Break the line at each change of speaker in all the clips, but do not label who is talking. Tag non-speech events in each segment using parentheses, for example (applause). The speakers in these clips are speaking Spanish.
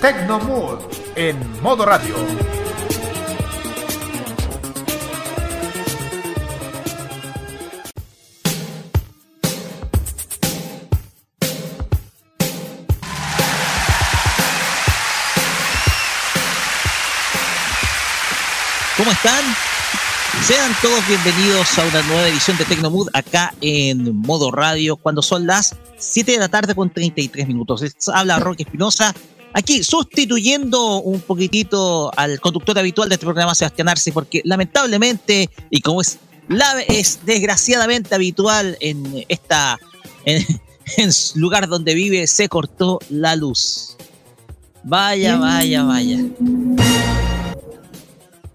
Tecnomood en modo radio.
¿Cómo están? Sean todos bienvenidos a una nueva edición de Tecnomood acá en modo radio cuando son las 7 de la tarde con 33 minutos. Habla Roque Espinosa, aquí sustituyendo un poquitito al conductor habitual de este programa, Sebastián Arce, porque lamentablemente, y como es, es desgraciadamente habitual en esta en, (laughs) lugar donde vive, se cortó la luz. Vaya, vaya, vaya.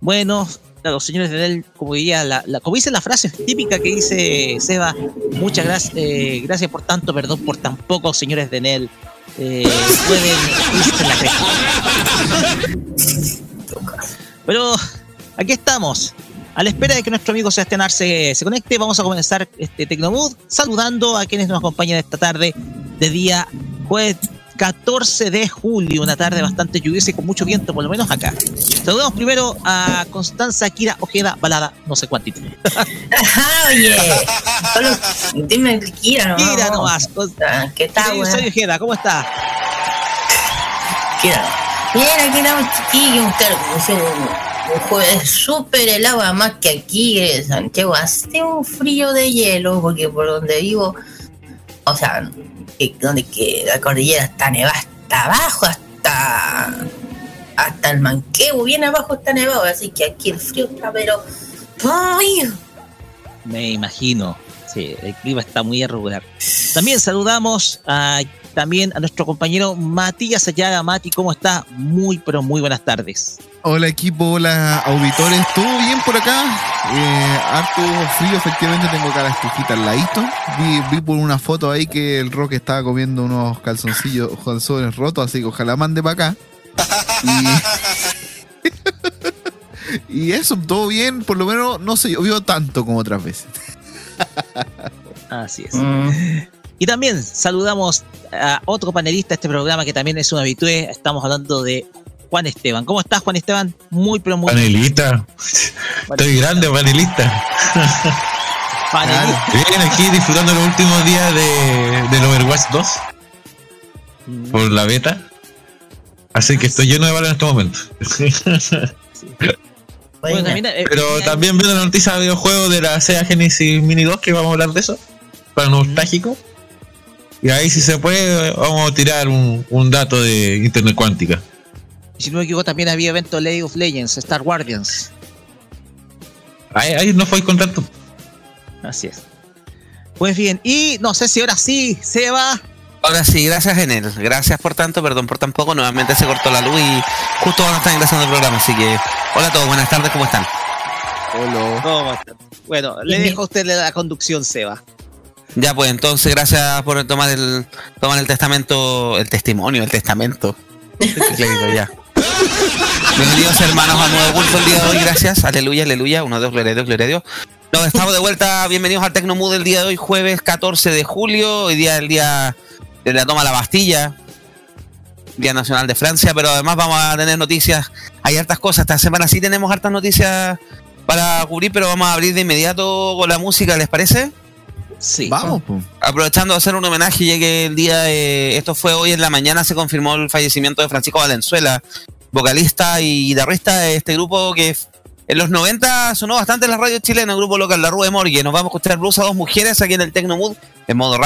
Bueno, los señores de él, como diría, la, la, como dice la frase típica que dice Seba, muchas gracias, eh, gracias por tanto, perdón por tan poco, señores de Nel. Eh, pueden irse la Pero aquí estamos. A la espera de que nuestro amigo Sebastián Arce se conecte, vamos a comenzar este Tecnomood saludando a quienes nos acompañan esta tarde de día jueves 14 de julio, una tarde bastante lluviosa y con mucho viento, por lo menos acá. Saludamos primero a Constanza Kira Ojeda Balada, no sé cuántito. (laughs)
Oye, solo dime Kira nomás.
Kira nomás.
¿Qué tal,
güey? Soy Ojeda, ¿cómo está?
Kira. Bien, aquí estamos chiquillos, un, un jueves súper helado, más que aquí en Santiago hace un frío de hielo, porque por donde vivo, o sea, donde que la cordillera está nevada hasta abajo, hasta hasta el manquebo, bien abajo está nevado, así que aquí el frío está, pero.
Me imagino, sí, el clima está muy irregular. También saludamos a, también a nuestro compañero Matías Ayaga. Mati, ¿cómo está? Muy, pero muy buenas tardes.
Hola equipo, hola auditores, ¿todo bien por acá? Eh, harto frío, efectivamente tengo acá la estufita al ladito. Vi, vi, por una foto ahí que el Rock estaba comiendo unos calzoncillos, calzones rotos, así que ojalá mande para acá. Y, (laughs) y, eso, todo bien, por lo menos no se llovió tanto como otras veces.
Así es. Mm. Y también saludamos a otro panelista de este programa que también es un habitué. Estamos hablando de Juan Esteban. ¿Cómo estás, Juan Esteban? Muy, pero muy
Panelista. Estoy grande, panelista.
panelista.
Bien, aquí disfrutando los últimos días de, del Overwatch 2. Mm. Por la beta. Así que estoy lleno de balas en este momento. Bueno, también, eh, Pero también viendo la noticia de videojuegos de la Sega Genesis Mini 2, que vamos a hablar de eso, para nostálgico. Y ahí si se puede, vamos a tirar un, un dato de Internet cuántica.
Si no me equivoco, también había evento League of Legends, Star Guardians.
Ahí, ahí no fue contacto.
Así es. Pues bien, y no sé si ahora sí se va.
Ahora sí, gracias Enel. Gracias por tanto, perdón por tan poco. Nuevamente se cortó la luz y justo cuando están ingresando el programa. Así que, hola a todos, buenas tardes, ¿cómo están?
Hola. ¿Cómo están? Bueno, le dejo a usted la conducción, Seba.
Ya, pues entonces, gracias por tomar el, tomar el testamento, el testimonio, el testamento. ya. Bienvenidos hermanos a Nuevo Culto el día de hoy, gracias. Aleluya, aleluya. Uno, dos, gloria a Dios, gloria a Dios. Nos estamos de vuelta, bienvenidos al Tecnomood del día de hoy, jueves 14 de julio. Hoy día el día de la toma de la Bastilla, Día Nacional de Francia, pero además vamos a tener noticias. Hay hartas cosas, esta semana sí tenemos hartas noticias para cubrir, pero vamos a abrir de inmediato con la música, ¿les parece?
Sí.
Vamos.
Aprovechando de hacer un homenaje, ya que el día, de, esto fue hoy en la mañana, se confirmó el fallecimiento de Francisco Valenzuela, vocalista y guitarrista de este grupo que En los 90 sonó bastante en la radio chilena, el grupo local La Rue de Morgue. Nos vamos a escuchar blues a dos mujeres aquí en el Tecnomood en modo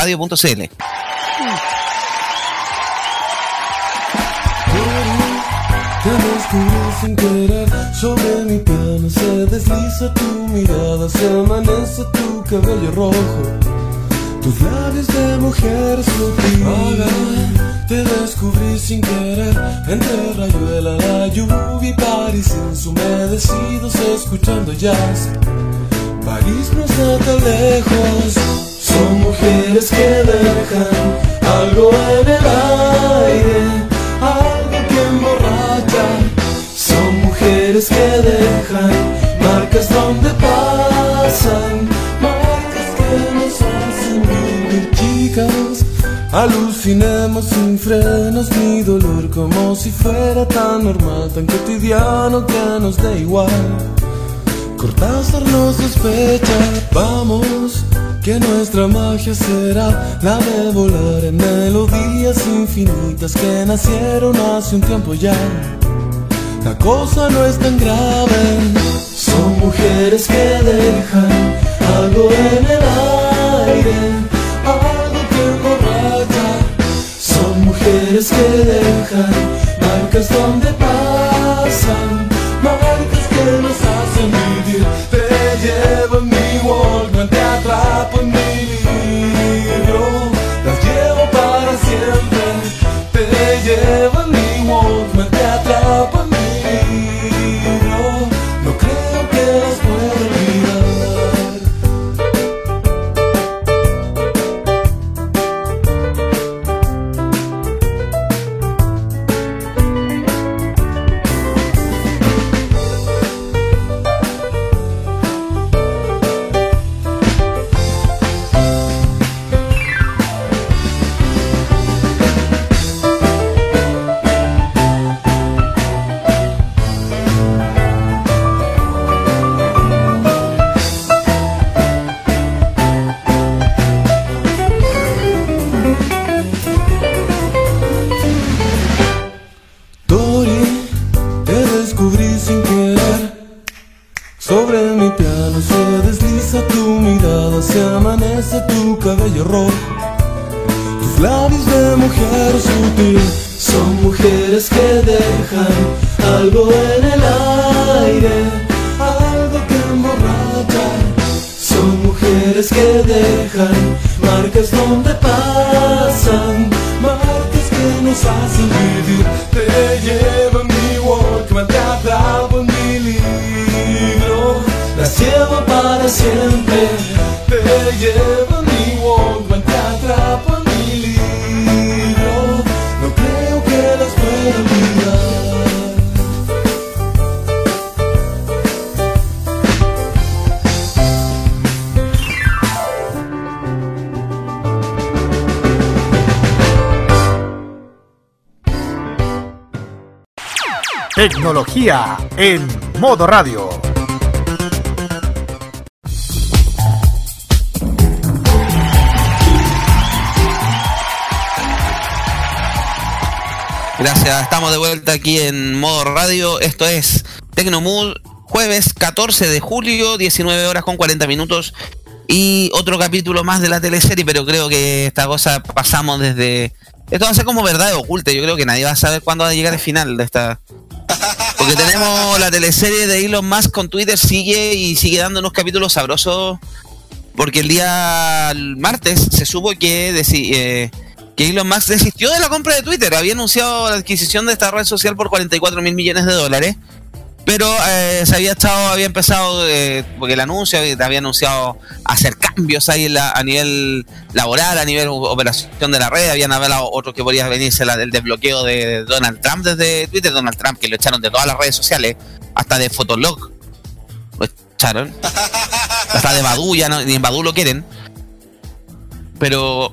Te descubrí sin querer. Sobre mi piano Se desliza tu mirada, se amanece tu cabello rojo. Tus labios de mujer sutil Ahora Te descubrí sin querer Entre rayuela, la lluvia y París Insumedecidos escuchando jazz. París no está tan lejos. Son mujeres que dejan algo en el aire que dejan marcas donde pasan Marcas que nos hacen vivir chicas Alucinemos sin frenos ni dolor Como si fuera tan normal, tan cotidiano que nos da igual Cortázar nos sospecha, vamos, que nuestra magia será la de volar en melodías infinitas que nacieron hace un tiempo ya. La cosa no es tan grave, son mujeres que dejan algo en el aire, algo que emborracha. Son mujeres que dejan marcas donde pasan, marcas que nos hacen vivir. Te llevo en mi Walkman, te atrapo en mi en
modo radio.
Gracias, estamos de vuelta aquí en modo radio. Esto es Tecnomood, jueves 14 de julio, 19 horas con 40 minutos. Y otro capítulo más de la teleserie, pero creo que esta cosa pasamos desde. Esto va a ser como verdad oculta. Yo creo que nadie va a saber cuándo va a llegar el final de esta. Porque tenemos la teleserie de Elon Musk con Twitter, sigue y sigue dando unos capítulos sabrosos. Porque el día martes se supo que, eh, que Elon Musk desistió de la compra de Twitter. Había anunciado la adquisición de esta red social por 44 mil millones de dólares. Pero eh, se había estado, había empezado, eh, porque el anuncio había anunciado hacer cambios ahí en la- a nivel laboral, a nivel operación de la red. Habían hablado otros que podría venirse la, el desbloqueo de Donald Trump desde Twitter. Donald Trump, que lo echaron de todas las redes sociales, hasta de Fotolog. Lo echaron. hasta de Badu, ya no, ni en Badu lo quieren. Pero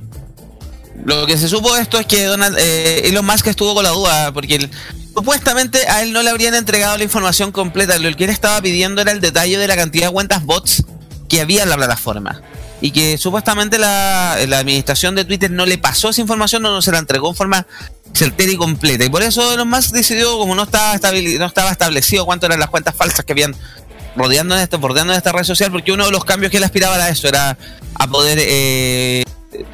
lo que se supo de esto es que Donald, eh, Elon Musk estuvo con la duda, porque él- supuestamente a él no le habrían entregado la información completa. Lo que él estaba pidiendo era el detalle de la cantidad de cuentas bots que había en la plataforma. Y que supuestamente la, administración de Twitter no le pasó esa información, no, no se la entregó en forma certera y completa. Y por eso Elon Musk decidió, como no estaba, no estaba establecido cuánto eran las cuentas falsas que habían rodeando esta, bordeando red social, porque uno de los cambios que él aspiraba era eso, era a poder eh,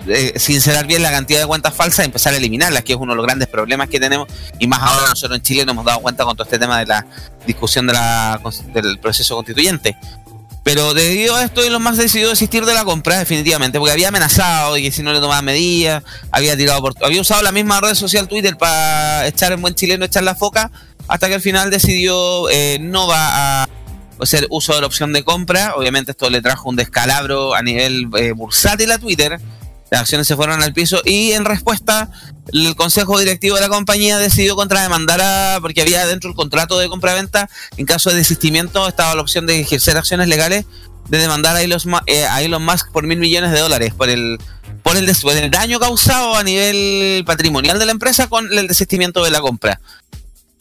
eh, sincerar bien la cantidad de cuentas falsas y empezar a eliminarlas, que es uno de los grandes problemas que tenemos, y más ahora nosotros en Chile nos hemos dado cuenta con todo este tema de la discusión de la, del proceso constituyente. Pero debido a esto, Elon Musk decidió desistir de la compra, definitivamente, porque había amenazado y que si no le tomaba medidas, había tirado por, había usado la misma red social Twitter para echar en buen chileno, echar la foca, hasta que al final decidió eh, no va a hacer uso de la opción de compra. Obviamente esto le trajo un descalabro a nivel eh, bursátil a Twitter. Las acciones se fueron al piso y en respuesta el consejo directivo de la compañía decidió contrademandar a, porque había dentro el contrato de compra-venta, en caso de desistimiento estaba la opción de ejercer acciones legales de demandar a Elon, eh, a Elon Musk por mil millones de dólares por el por el, daño causado a nivel patrimonial de la empresa con el desistimiento de la compra.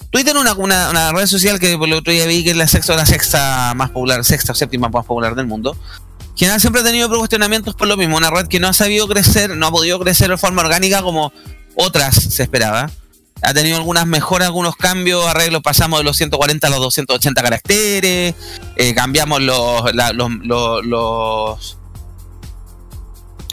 Twitter una, una, una red social que por el otro día vi que es la sexta, la sexta más popular, sexta o séptima más popular del mundo. Que siempre ha tenido cuestionamientos por lo mismo, una red que no ha sabido crecer, no ha podido crecer de forma orgánica como otras se esperaba. Ha tenido algunas mejoras, algunos cambios, arreglos, pasamos de los 140 a los 280 caracteres, eh, cambiamos los, los,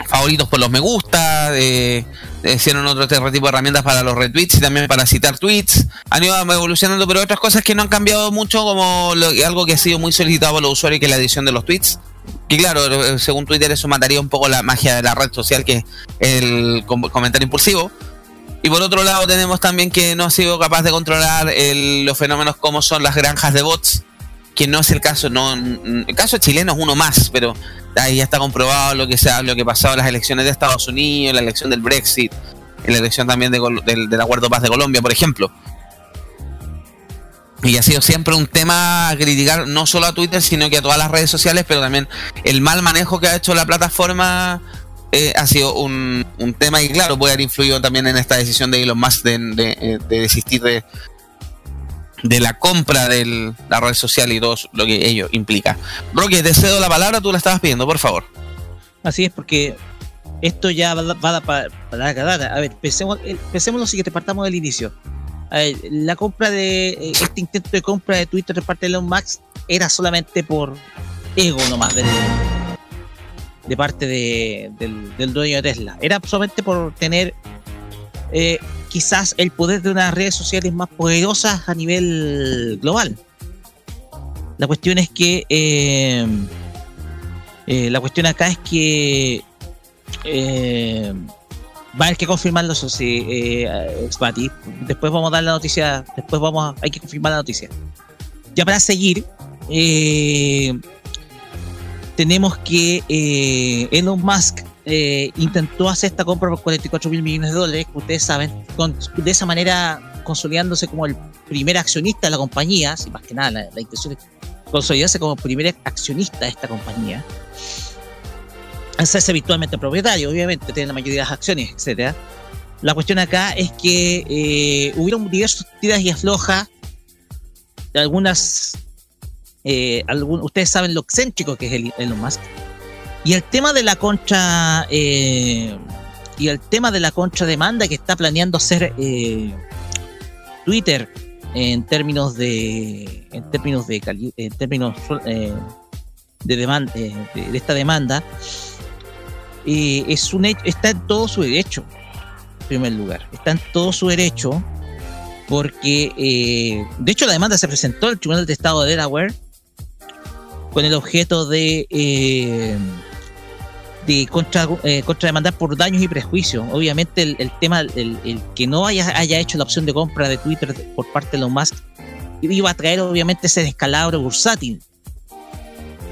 favoritos por los me gusta, eh, hicieron otro tipo de herramientas para los retweets y también para citar tweets. Han ido evolucionando, pero otras cosas que no han cambiado mucho, como algo que ha sido muy solicitado por los usuarios, que es la edición de los tweets. Y claro, eh, según Twitter eso mataría un poco la magia de la red social, que es el com- comentario impulsivo. Y por otro lado tenemos también que no ha sido capaz de controlar el- los fenómenos como son las granjas de bots, que no es el caso, no, el caso chileno es uno más, pero ahí ya está comprobado lo que sea, lo que pasó en las elecciones de Estados Unidos, la elección del Brexit, en la elección también de del, del Acuerdo de Paz de Colombia, por ejemplo. Y ha sido siempre un tema a criticar no solo a Twitter, sino que a todas las redes sociales, pero también el mal manejo que ha hecho la plataforma eh, ha sido un, un tema y claro, puede haber influido también en esta decisión de Elon Musk de, de- eh, de desistir de, de la compra de la red social y todo lo que ello implica. Roque, te cedo la palabra, tú la estabas pidiendo, por favor.
Así es, porque esto ya va, va para larga data. A ver, pensemos, eh, pensemos lo siguiente, partamos del inicio. Ver, la compra de eh, este intento de compra de Twitter de parte de Elon Musk era solamente por ego nomás del, de parte de- del, dueño de Tesla. Era solamente por tener eh, quizás el poder de unas redes sociales más poderosas a nivel global. La cuestión es que eh, eh, la cuestión acá es que eh, va a haber que confirmarlo, eso sí, eh, Exbati. Después vamos a dar la noticia, después vamos a, hay que confirmar la noticia. Ya para seguir, eh, tenemos que eh, Elon Musk eh, intentó hacer esta compra por 44 mil millones de dólares, que ustedes saben, con- de esa manera consolidándose como el primer accionista de la compañía, si más que nada la, la intención es consolidarse como primer accionista de esta compañía hacerse virtualmente propietario, obviamente, tiene la mayoría de las acciones, etcétera. La cuestión acá es que eh, hubieron diversos tiras y aflojas, algunas, eh, algún- ustedes saben lo excéntrico que es el, Elon Musk. Y el tema de la contra, eh, y el tema de la contrademanda que está planeando hacer eh, Twitter en términos de, en términos de, en términos eh, de demanda, de, de esta demanda, eh, es un está en todo su derecho, en primer lugar. Está en todo su derecho porque, eh, de hecho, la demanda se presentó al Tribunal de Estado de Delaware con el objeto de, eh, de contra, eh, contrademandar por daños y prejuicios. Obviamente, el, tema, el, el que no haya, haya hecho la opción de compra de Twitter por parte de los Musk iba a traer, obviamente, ese descalabro bursátil.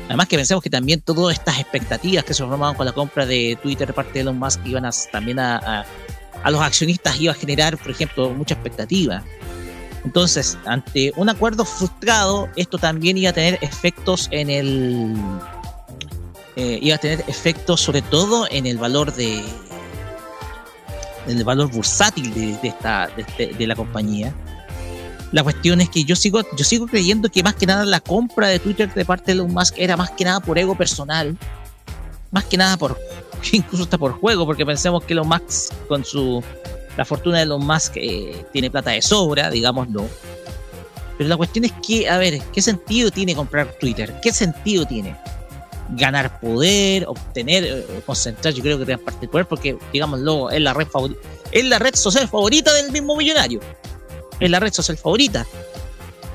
Además que pensemos que también todas estas expectativas que se formaban con la compra de Twitter de parte de Elon Musk iban a, también a, a, los accionistas iba a generar, por ejemplo, mucha expectativa. Entonces, ante un acuerdo frustrado, esto también iba a tener efectos en el... eh, iba a tener efectos sobre todo en el valor de... en el valor bursátil de, esta, este- de la compañía. La cuestión es que yo sigo, yo sigo creyendo que más que nada la compra de Twitter de parte de Elon Musk era más que nada por ego personal, más que nada por, (laughs) incluso hasta por juego, porque pensemos que Elon Musk con su, la fortuna de Elon Musk eh, tiene plata de sobra, digámoslo. Pero la cuestión es que, a ver, ¿qué sentido tiene comprar Twitter? ¿Qué sentido tiene? Ganar poder, obtener, eh, concentrar, yo creo que gran parte del poder, porque, digámoslo, es la red es la red social favorita del mismo millonario. Es la red social favorita.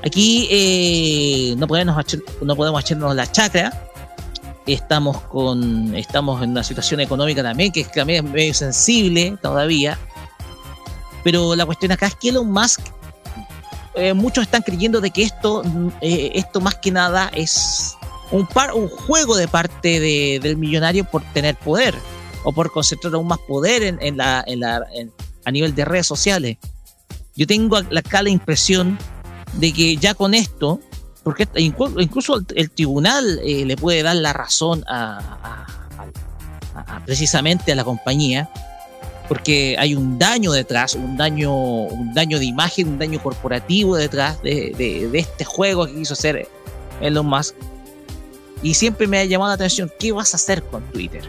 Aquí eh, no, podemos no podemos echarnos la chacra. Estamos con estamos en una situación económica también que es también medio sensible todavía. Pero la cuestión acá es que Elon Musk eh, muchos están creyendo de que esto, eh, esto más que nada es un, juego de parte de- del millonario por tener poder o por concentrar aún más poder en, en en la, en- a nivel de redes sociales. Yo tengo acá la impresión de que ya con esto, porque inclu- incluso el, tribunal eh, le puede dar la razón a, a- a- precisamente a la compañía, porque hay un daño detrás, un daño, un daño de imagen, un daño corporativo detrás de, de- de este juego que quiso hacer Elon Musk. Y siempre me ha llamado la atención, ¿qué vas a hacer con Twitter?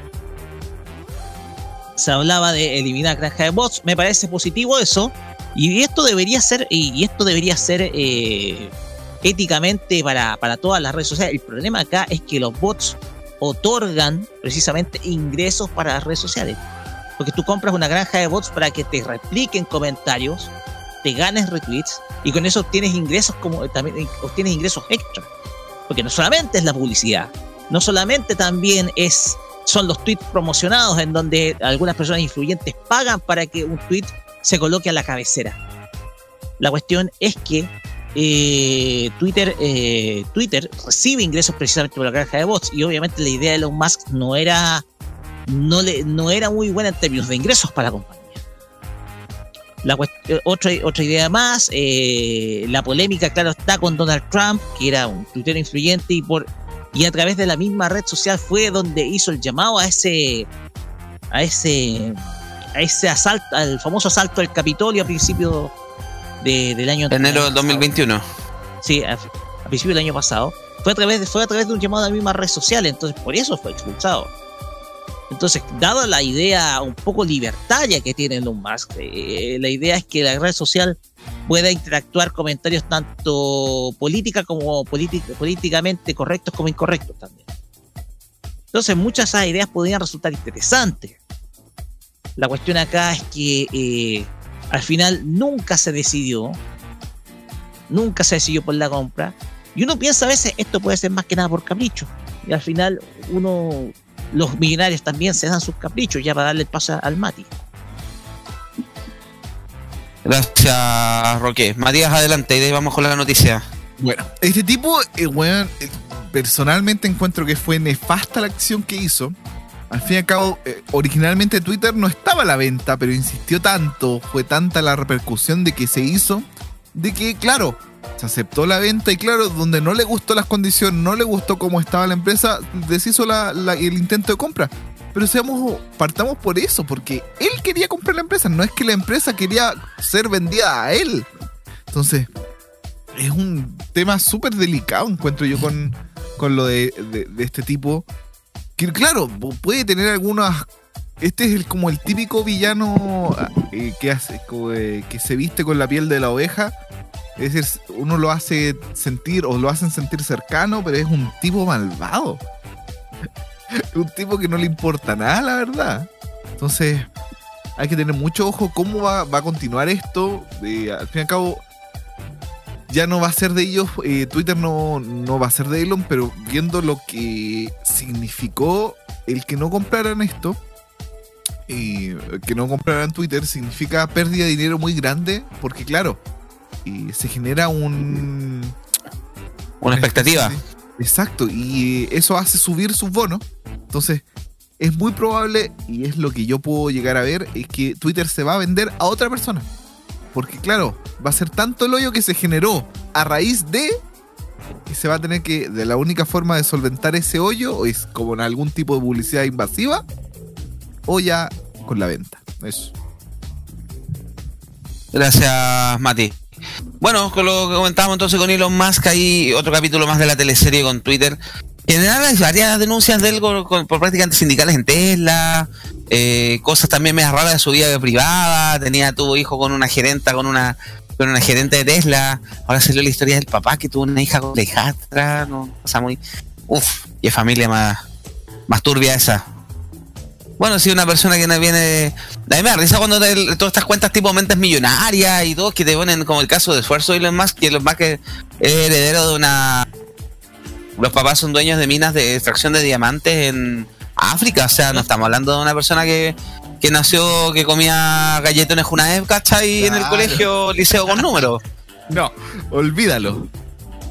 Se hablaba de eliminar granja de bots, me parece positivo eso, y esto debería ser, y esto debería ser eh, éticamente para, para todas las redes sociales. El problema acá es que los bots otorgan precisamente ingresos para las redes sociales. Porque tú compras una granja de bots para que te repliquen comentarios, te ganes retweets y con eso obtienes ingresos como también obtienes ingresos extra. Porque no solamente es la publicidad, no solamente también es son los tweets promocionados en donde algunas personas influyentes pagan para que un tweet se coloque a la cabecera. La cuestión es que eh, Twitter, eh, Twitter recibe ingresos precisamente por la granja de bots y obviamente la idea de Elon Musk no era no, le, no era muy buena en términos de ingresos para la compañía. La eh, otra, otra idea más, la polémica, claro, está con Donald Trump, que era un tuitero influyente y por y a través de la misma red social fue donde hizo el llamado a ese a ese a ese asalto, al famoso asalto al Capitolio a principios de- del año
Enero del 2021.
Sí, a, a principios del año pasado. Fue a través de, fue a través de un llamado a la misma red social, entonces por eso fue expulsado. Entonces, dado la idea un poco libertaria que tiene Elon Musk, eh, la idea es que la red social pueda interactuar comentarios tanto política como política- políticamente correctos como incorrectos también. Entonces, muchas de esas ideas podrían resultar interesantes. La cuestión acá es que eh, al final nunca se decidió, nunca se decidió por la compra. Y uno piensa a veces esto puede ser más que nada por capricho. Y al final uno, los millonarios también se dan sus caprichos ya para darle el paso al Mati.
Gracias, Roque. Matías, adelante, y de ahí vamos con la noticia.
Bueno, este tipo, eh, weón, eh, personalmente encuentro que fue nefasta la acción que hizo. Al fin y al cabo, eh, originalmente Twitter no estaba a la venta, pero insistió tanto, fue tanta la repercusión de que se hizo, de que, claro, se aceptó la venta y, claro, donde no le gustó las condiciones, no le gustó cómo estaba la empresa, deshizo la- la- el intento de compra. Pero seamos, partamos por eso, porque él quería comprar la empresa, no es que la empresa quería ser vendida a él. Entonces, es un tema súper delicado, encuentro yo con, con lo de, de- de este tipo. Que claro, pu- puede tener algunas. Este es el, como el típico villano eh, que, hace, eh, que se viste con la piel de la oveja. Es decir, uno lo hace sentir o lo hacen sentir cercano, pero es un tipo malvado. (laughs) un tipo que no le importa nada, la verdad. Entonces, hay que tener mucho ojo cómo va, va a continuar esto. Eh, al fin y al cabo, ya no va a ser de ellos, eh, Twitter no, no va a ser de Elon, pero viendo lo que significó el que no compraran esto, eh, que no compraran Twitter, significa pérdida de dinero muy grande, porque claro, eh, se genera un...
Una expectativa.
Exacto, y eh, eso hace subir sus bonos. Entonces, es muy probable, y es lo que yo puedo llegar a ver, es que Twitter se va a vender a otra persona. Porque claro, va a ser tanto el hoyo que se generó a raíz de que se va a tener que, de la única forma de solventar ese hoyo, es como en algún tipo de publicidad invasiva, o ya con la venta. Eso.
Gracias, Mati. Bueno, con lo que comentábamos entonces con Elon Musk, hay otro capítulo más de la teleserie con Twitter. En general hay varias denuncias de él con- con- por prácticas sindicales en Tesla, eh, cosas también medias raras de su vida privada, tenía, tuvo hijo con una gerenta, con una Fue una gerente de Tesla. Ahora salió la historia del papá que tuvo una hija con Alejandra. No, o sea, muy. Uf, y es familia más, más turbia esa. Bueno, sí, una persona que no viene. A mí me da risa cuando te- todas estas cuentas tipo mentes millonarias y todo, que te ponen como el caso de esfuerzo y Elon Musk, que Elon Musk es heredero de una. Los papás son dueños de minas de extracción de diamantes en África. O sea, no estamos hablando de una persona que, que nació, que comía galletones Junaev, ¿cachai? En el
Claro.
colegio, liceo con números.
No, olvídalo.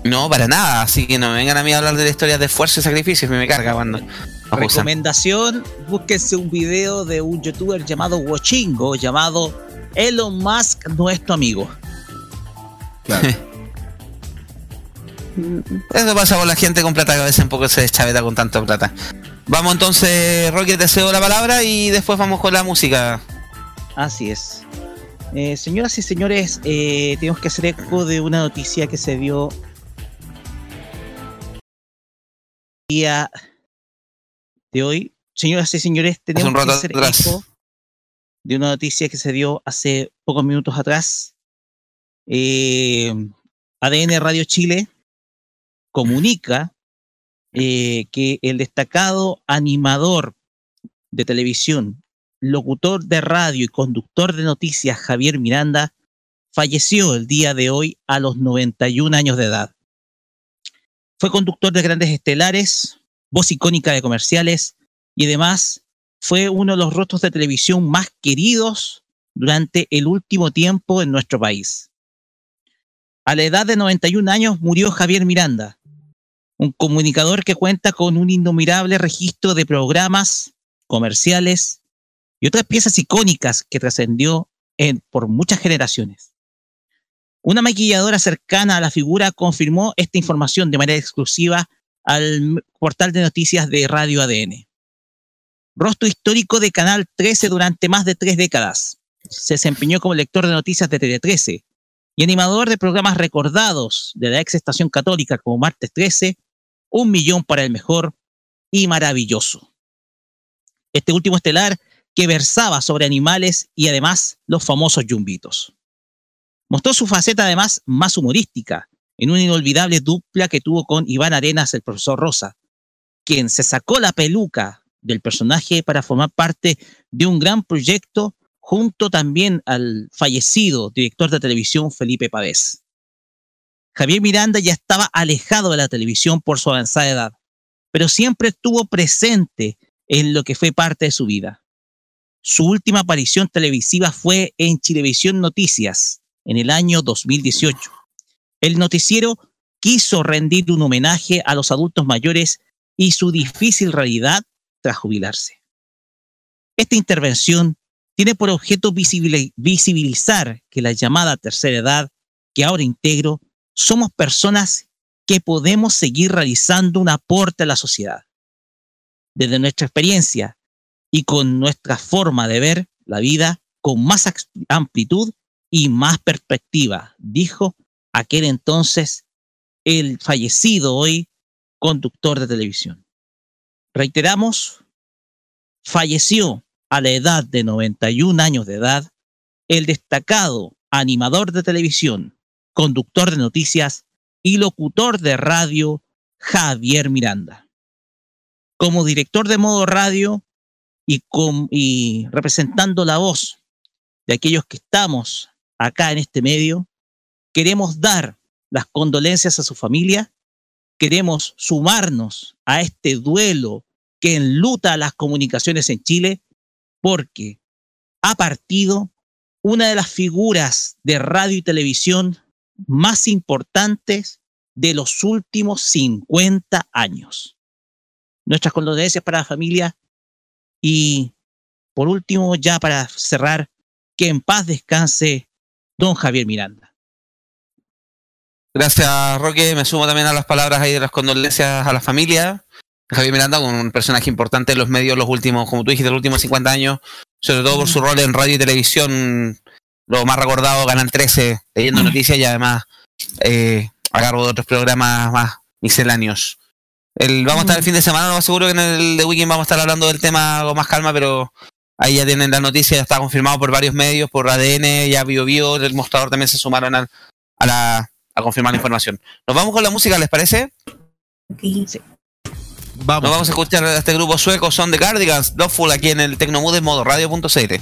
No, para nada. Así que no me vengan a mí a hablar de la historia de esfuerzo y sacrificios. Me, me carga cuando.
Recomendación, búsquense un video de un youtuber llamado Wochingo, llamado Elon Musk, nuestro amigo.
Claro. (laughs)
Eso pasa con la gente con plata que a veces un poco se deschaveta con tanta plata. Vamos entonces, Rocky, te cedo la palabra y después vamos con la música.
Así es. Eh, señoras y señores, eh, tenemos que hacer eco de una noticia que se dio día de hoy. Señoras y señores, tenemos
un rato
que hacer
atrás.
eco de una noticia que se dio hace pocos minutos atrás. Eh, ADN Radio Chile comunica eh, que el destacado animador de televisión, locutor de radio y conductor de noticias Javier Miranda falleció el día de hoy a los 91 años de edad. Fue conductor de grandes estelares, voz icónica de comerciales y además fue uno de los rostros de televisión más queridos durante el último tiempo en nuestro país. A la edad de 91 años murió Javier Miranda, un comunicador que cuenta con un innumerable registro de programas, comerciales y otras piezas icónicas que trascendió en- por muchas generaciones. Una maquilladora cercana a la figura confirmó esta información de manera exclusiva al portal de noticias de Radio ADN. Rostro histórico de Canal 13 durante más de tres décadas. Se desempeñó como lector de noticias de Tele 13 y animador de programas recordados de la ex estación católica como Martes 13, Un Millón para el Mejor y Maravilloso. Este último estelar que versaba sobre animales y además los famosos yumbitos. Mostró su faceta además más humorística en una inolvidable dupla que tuvo con Iván Arenas, el profesor Rosa, quien se sacó la peluca del personaje para formar parte de un gran proyecto junto también al fallecido director de televisión Felipe Pavés. Javier Miranda ya estaba alejado de la televisión por su avanzada edad, pero siempre estuvo presente en lo que fue parte de su vida. Su última aparición televisiva fue en Chilevisión Noticias en el año 2018. El noticiero quiso rendir un homenaje a los adultos mayores y su difícil realidad tras jubilarse. Esta intervención tiene por objeto visibili- visibilizar que la llamada tercera edad que ahora integro somos personas que podemos seguir realizando un aporte a la sociedad. Desde nuestra experiencia y con nuestra forma de ver la vida con más amplitud y más perspectiva, dijo aquel entonces el fallecido hoy conductor de televisión. Reiteramos, falleció a la edad de 91 años de edad el destacado animador de televisión, conductor de noticias y locutor de radio Javier Miranda. Como director de modo radio y, representando la voz de aquellos que estamos acá en este medio, queremos dar las condolencias a su familia, queremos sumarnos a este duelo que enluta las comunicaciones en Chile, porque ha partido una de las figuras de radio y televisión más importantes de los últimos 50 años. Nuestras condolencias para la familia y por último, ya para cerrar, que en paz descanse don Javier Miranda.
Gracias, Roque. Me sumo también a las palabras ahí de las condolencias a la familia. Javier Miranda, un personaje importante en los medios los últimos, como tú dijiste, los últimos 50 años, sobre todo por su rol en radio y televisión, lo más recordado, Canal 13, leyendo (clears throat) noticias y además eh, a cargo de otros programas más misceláneos. El, vamos a estar el fin de semana, lo más seguro que en el de Weekend vamos a estar hablando del tema con más calma, pero
Ahí ya tienen la noticia, ya está confirmado por varios medios, por ADN, ya BioBio, el mostrador también se sumaron a, a, la, a confirmar la información. Nos vamos con la música, ¿les parece?
Vamos.
Nos vamos a escuchar a este grupo sueco, son The Cardigans, Loveful, aquí en el Tecnomood en modo radio.cl.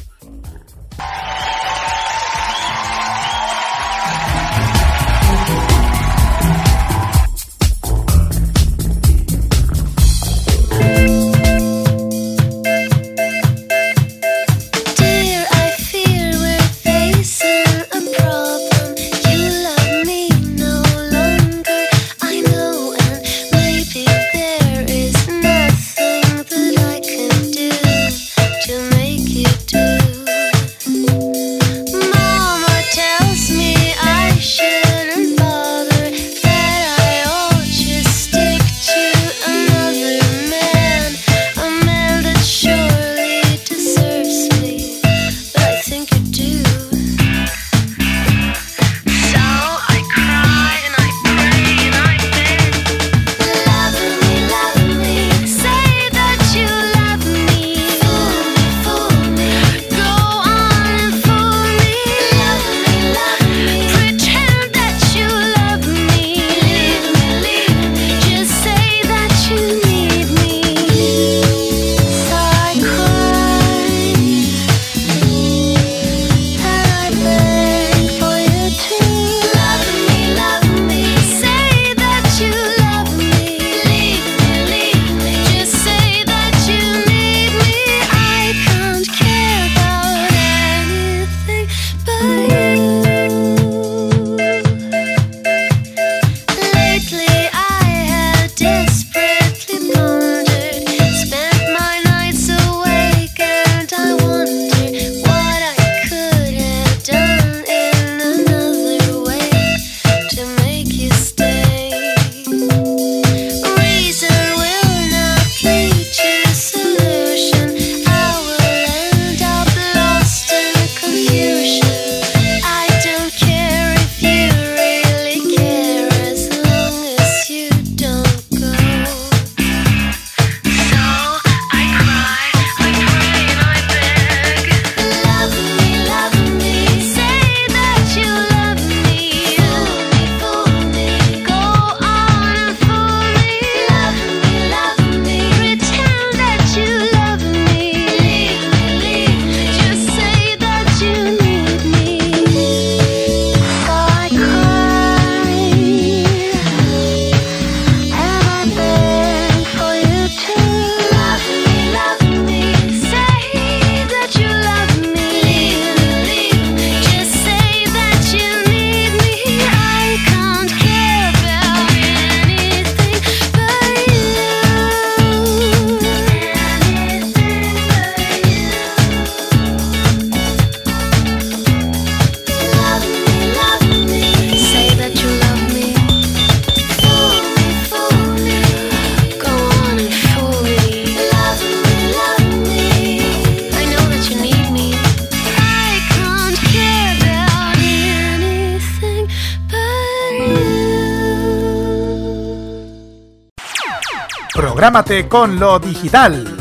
Prográmate con lo digital.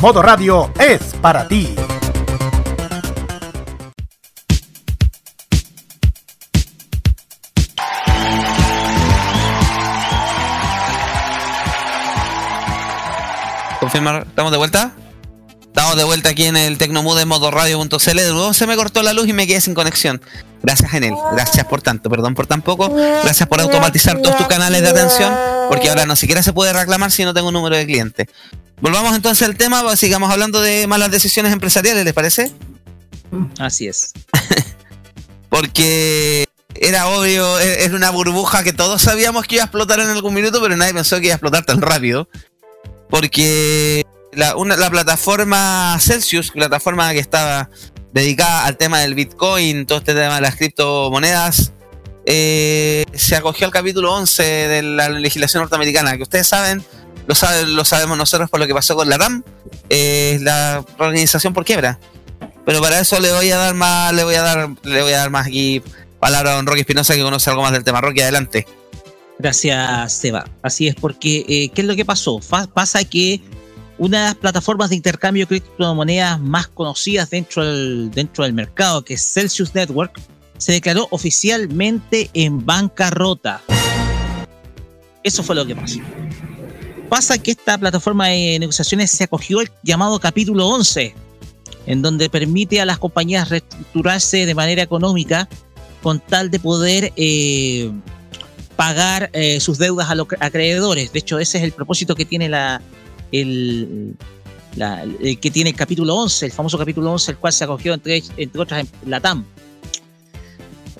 Modo Radio es para ti.
Confirmar, ¿estamos de vuelta? Estamos de vuelta aquí en el Tecnomood en modo radio.cl. De nuevo se me cortó la luz y me quedé sin conexión. Gracias, Enel. Gracias por tanto. Perdón por tan poco. Gracias por automatizar todos tus canales de atención. Porque ahora no siquiera se puede reclamar si no tengo un número de cliente. Volvamos entonces al tema. pues, Sigamos hablando de malas decisiones empresariales, ¿les parece?
Así es. (laughs)
Porque era obvio, e- era una burbuja que todos sabíamos que iba a explotar en algún minuto, pero nadie pensó que iba a explotar tan rápido. Porque la, una- la plataforma Celsius, plataforma que estaba dedicada al tema del Bitcoin, todo este tema de las criptomonedas, eh, se acogió al capítulo 11 de la legislación norteamericana, que ustedes saben, lo, saben, lo sabemos nosotros por lo que pasó con la RAM, eh, la organización por quiebra. Pero para eso le voy a dar más, le voy a dar, le voy a dar más aquí palabra a don Rocky Espinosa que conoce algo más del tema. Rocky, adelante.
Gracias, Seba. Así es, porque eh, ¿qué es lo que pasó? Pasa que Una de las plataformas de intercambio de criptomonedas más conocidas dentro del, dentro del mercado, que es Celsius Network, se declaró oficialmente en bancarrota. Eso fue lo que pasó. Pasa que esta plataforma de negociaciones se acogió al llamado capítulo 11, en donde permite a las compañías reestructurarse de manera económica con tal de poder eh, pagar eh, sus deudas a los acreedores. De hecho, ese es el propósito que tiene la, el, que tiene el capítulo 11, el famoso capítulo 11, el cual se acogió entre, entre otras en la TAM.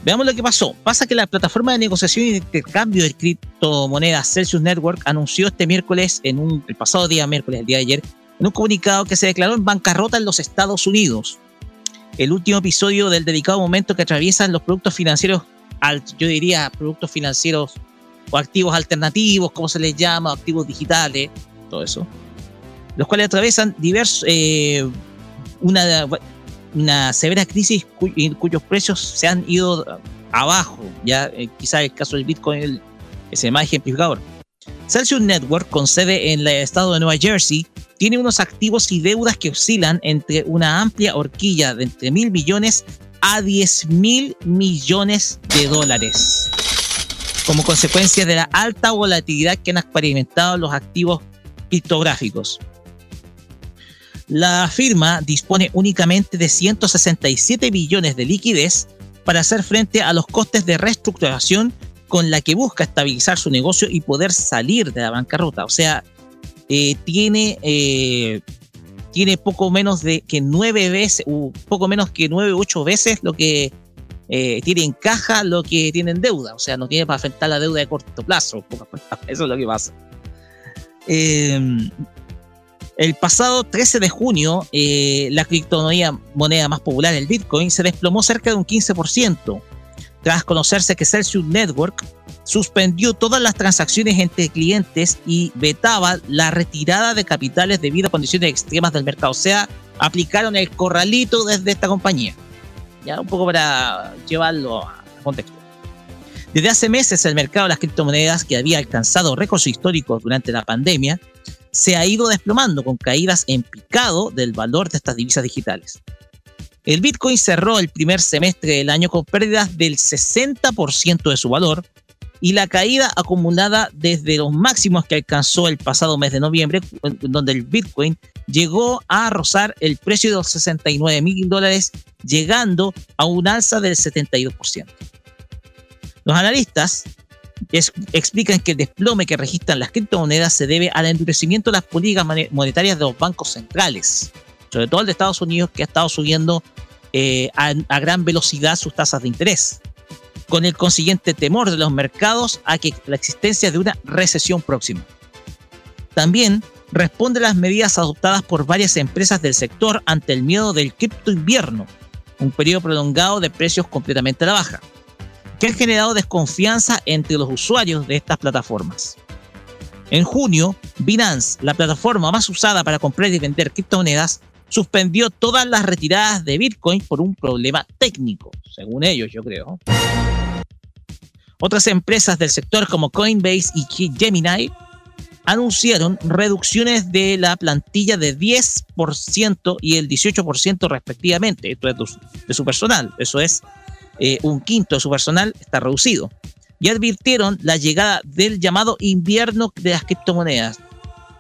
Veamos lo que pasó. Pasa que la plataforma de negociación y intercambio de criptomonedas Celsius Network anunció este miércoles, en un, el pasado día miércoles, el día de ayer, en un comunicado que se declaró en bancarrota en los Estados Unidos. El último episodio del delicado momento que atraviesan los productos financieros, yo diría productos financieros o activos alternativos, como se les llama, activos digitales, todo eso, los cuales atraviesan diversos, eh, una, una severa crisis cuyos precios se han ido abajo. Ya eh, quizás el caso del Bitcoin es el más ejemplificador. Celsius Network, con sede en el estado de Nueva Jersey, tiene unos activos y deudas que oscilan entre una amplia horquilla de entre mil millones a 10 mil millones de dólares. Como consecuencia de la alta volatilidad que han experimentado los activos criptográficos. La firma dispone únicamente de 167 billones de liquidez para hacer frente a los costes de reestructuración con la que busca estabilizar su negocio y poder salir de la bancarrota. O sea, eh, tiene, eh, tiene poco menos de que nueve veces, u poco menos que nueve, ocho veces lo que eh, tiene en caja lo que tiene en deuda. O sea, no tiene para enfrentar la deuda de corto plazo. (laughs) Eso es lo que pasa. Eh, el pasado 13 de junio, eh, la criptomoneda moneda más popular, el Bitcoin, se desplomó cerca de un 15%, tras conocerse que Celsius Network suspendió todas las transacciones entre clientes y vetaba la retirada de capitales debido a condiciones extremas del mercado. O sea, aplicaron el corralito desde esta compañía. Ya un poco para llevarlo a contexto. Desde hace meses el mercado de las criptomonedas, que había alcanzado récords históricos durante la pandemia, se ha ido desplomando con caídas en picado del valor de estas divisas digitales. El Bitcoin cerró el primer semestre del año con pérdidas del 60% de su valor y la caída acumulada desde los máximos que alcanzó el pasado mes de noviembre, donde el Bitcoin llegó a rozar el precio de los 69 mil dólares, llegando a un alza del 72%. Los analistas explican que el desplome que registran las criptomonedas se debe al endurecimiento de las políticas monetarias de los bancos centrales, sobre todo el de Estados Unidos, que ha estado subiendo eh, a, a gran velocidad sus tasas de interés, con el consiguiente temor de los mercados a que la existencia de una recesión próxima. También responde a las medidas adoptadas por varias empresas del sector ante el miedo del cripto invierno, un periodo prolongado de precios completamente a la baja que han generado desconfianza entre los usuarios de estas plataformas. En junio, Binance, la plataforma más usada para comprar y vender criptomonedas, suspendió todas las retiradas de Bitcoin por un problema técnico, según ellos, yo creo. Otras empresas del sector como Coinbase y Gemini anunciaron reducciones de la plantilla de 10% y el 18% respectivamente. Esto es de su personal. Eso es eh, un quinto de su personal está reducido. Y advirtieron la llegada del llamado invierno de las criptomonedas.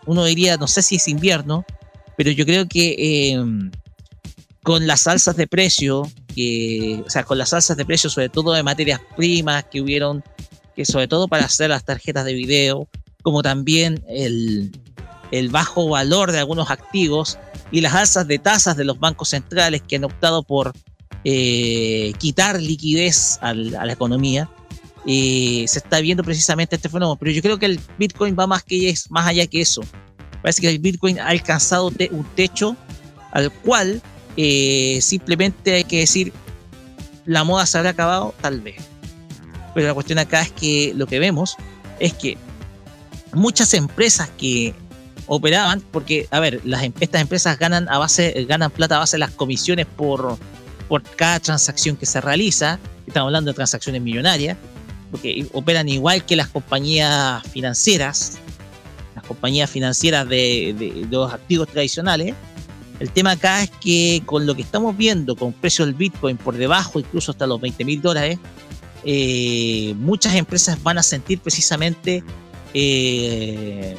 Uno diría, no sé si es invierno, pero yo creo que eh, con las alzas de precio, o sea, con las alzas de precio, sobre todo de materias primas que hubieron, que sobre todo para hacer las tarjetas de video, como también el, el bajo valor de algunos activos y las alzas de tasas de los bancos centrales que han optado por eh, quitar liquidez a la economía, eh, se está viendo precisamente este fenómeno. Pero yo creo que el Bitcoin va más, que es, más allá que eso. Parece que el Bitcoin ha alcanzado un techo al cual eh, simplemente hay que decir, la moda se habrá acabado, tal vez. Pero la cuestión acá es que lo que vemos es que muchas empresas que operaban, porque, a ver, em- estas empresas ganan a base, ganan plata a base de las comisiones por, por cada transacción que se realiza. Estamos hablando de transacciones millonarias, porque operan igual que las compañías financieras. Las compañías financieras de, los activos tradicionales. El tema acá es que con lo que estamos viendo, con precio del Bitcoin por debajo, incluso hasta los 20 mil dólares, eh, muchas empresas van a sentir precisamente eh,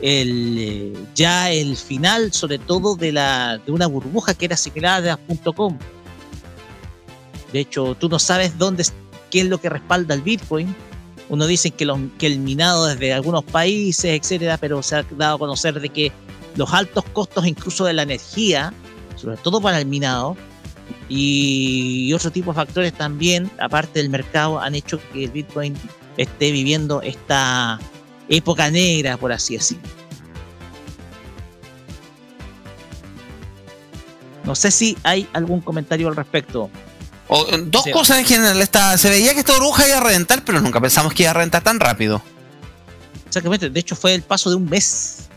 el, ya el final, sobre todo de, la, de una burbuja que era similar a las .com. De hecho, tú no sabes dónde, qué es lo que respalda el Bitcoin. Uno dice que, que el minado desde algunos países, etcétera, pero se ha dado a conocer de que los altos costos incluso de la energía, sobre todo para el minado, y otro tipo de factores también, aparte del mercado, han hecho que el Bitcoin esté viviendo esta época negra, por así decirlo. No sé si hay algún comentario al respecto.
O, eh, dos
Sí.
cosas en general. Esta, se veía que esta burbuja iba a reventar, pero nunca pensamos que iba a reventar tan rápido.
Exactamente, de hecho fue el paso de un mes.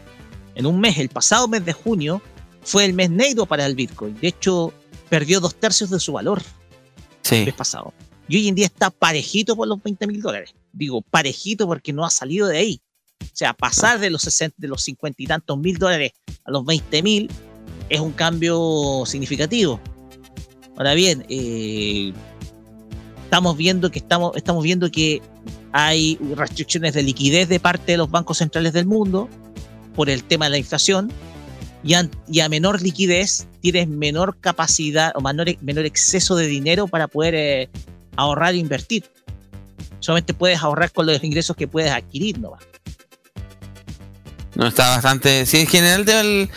En un mes, el pasado mes de junio, fue el mes negro para el Bitcoin. De hecho, perdió dos tercios de su valor el
Sí.
mes pasado. Y hoy en día está parejito por los 20 mil dólares. Digo, parejito porque no ha salido de ahí. O sea, pasar de los 60, de los 50 y tantos mil dólares a los 20 mil es un cambio significativo. Ahora bien, eh, estamos viendo que estamos, estamos viendo que hay restricciones de liquidez de parte de los bancos centrales del mundo por el tema de la inflación y, a menor liquidez tienes menor capacidad o menor, menor exceso de dinero para poder eh, ahorrar e invertir. Solamente puedes ahorrar con los ingresos que puedes adquirir, ¿no?
No está bastante. Sí, en general del-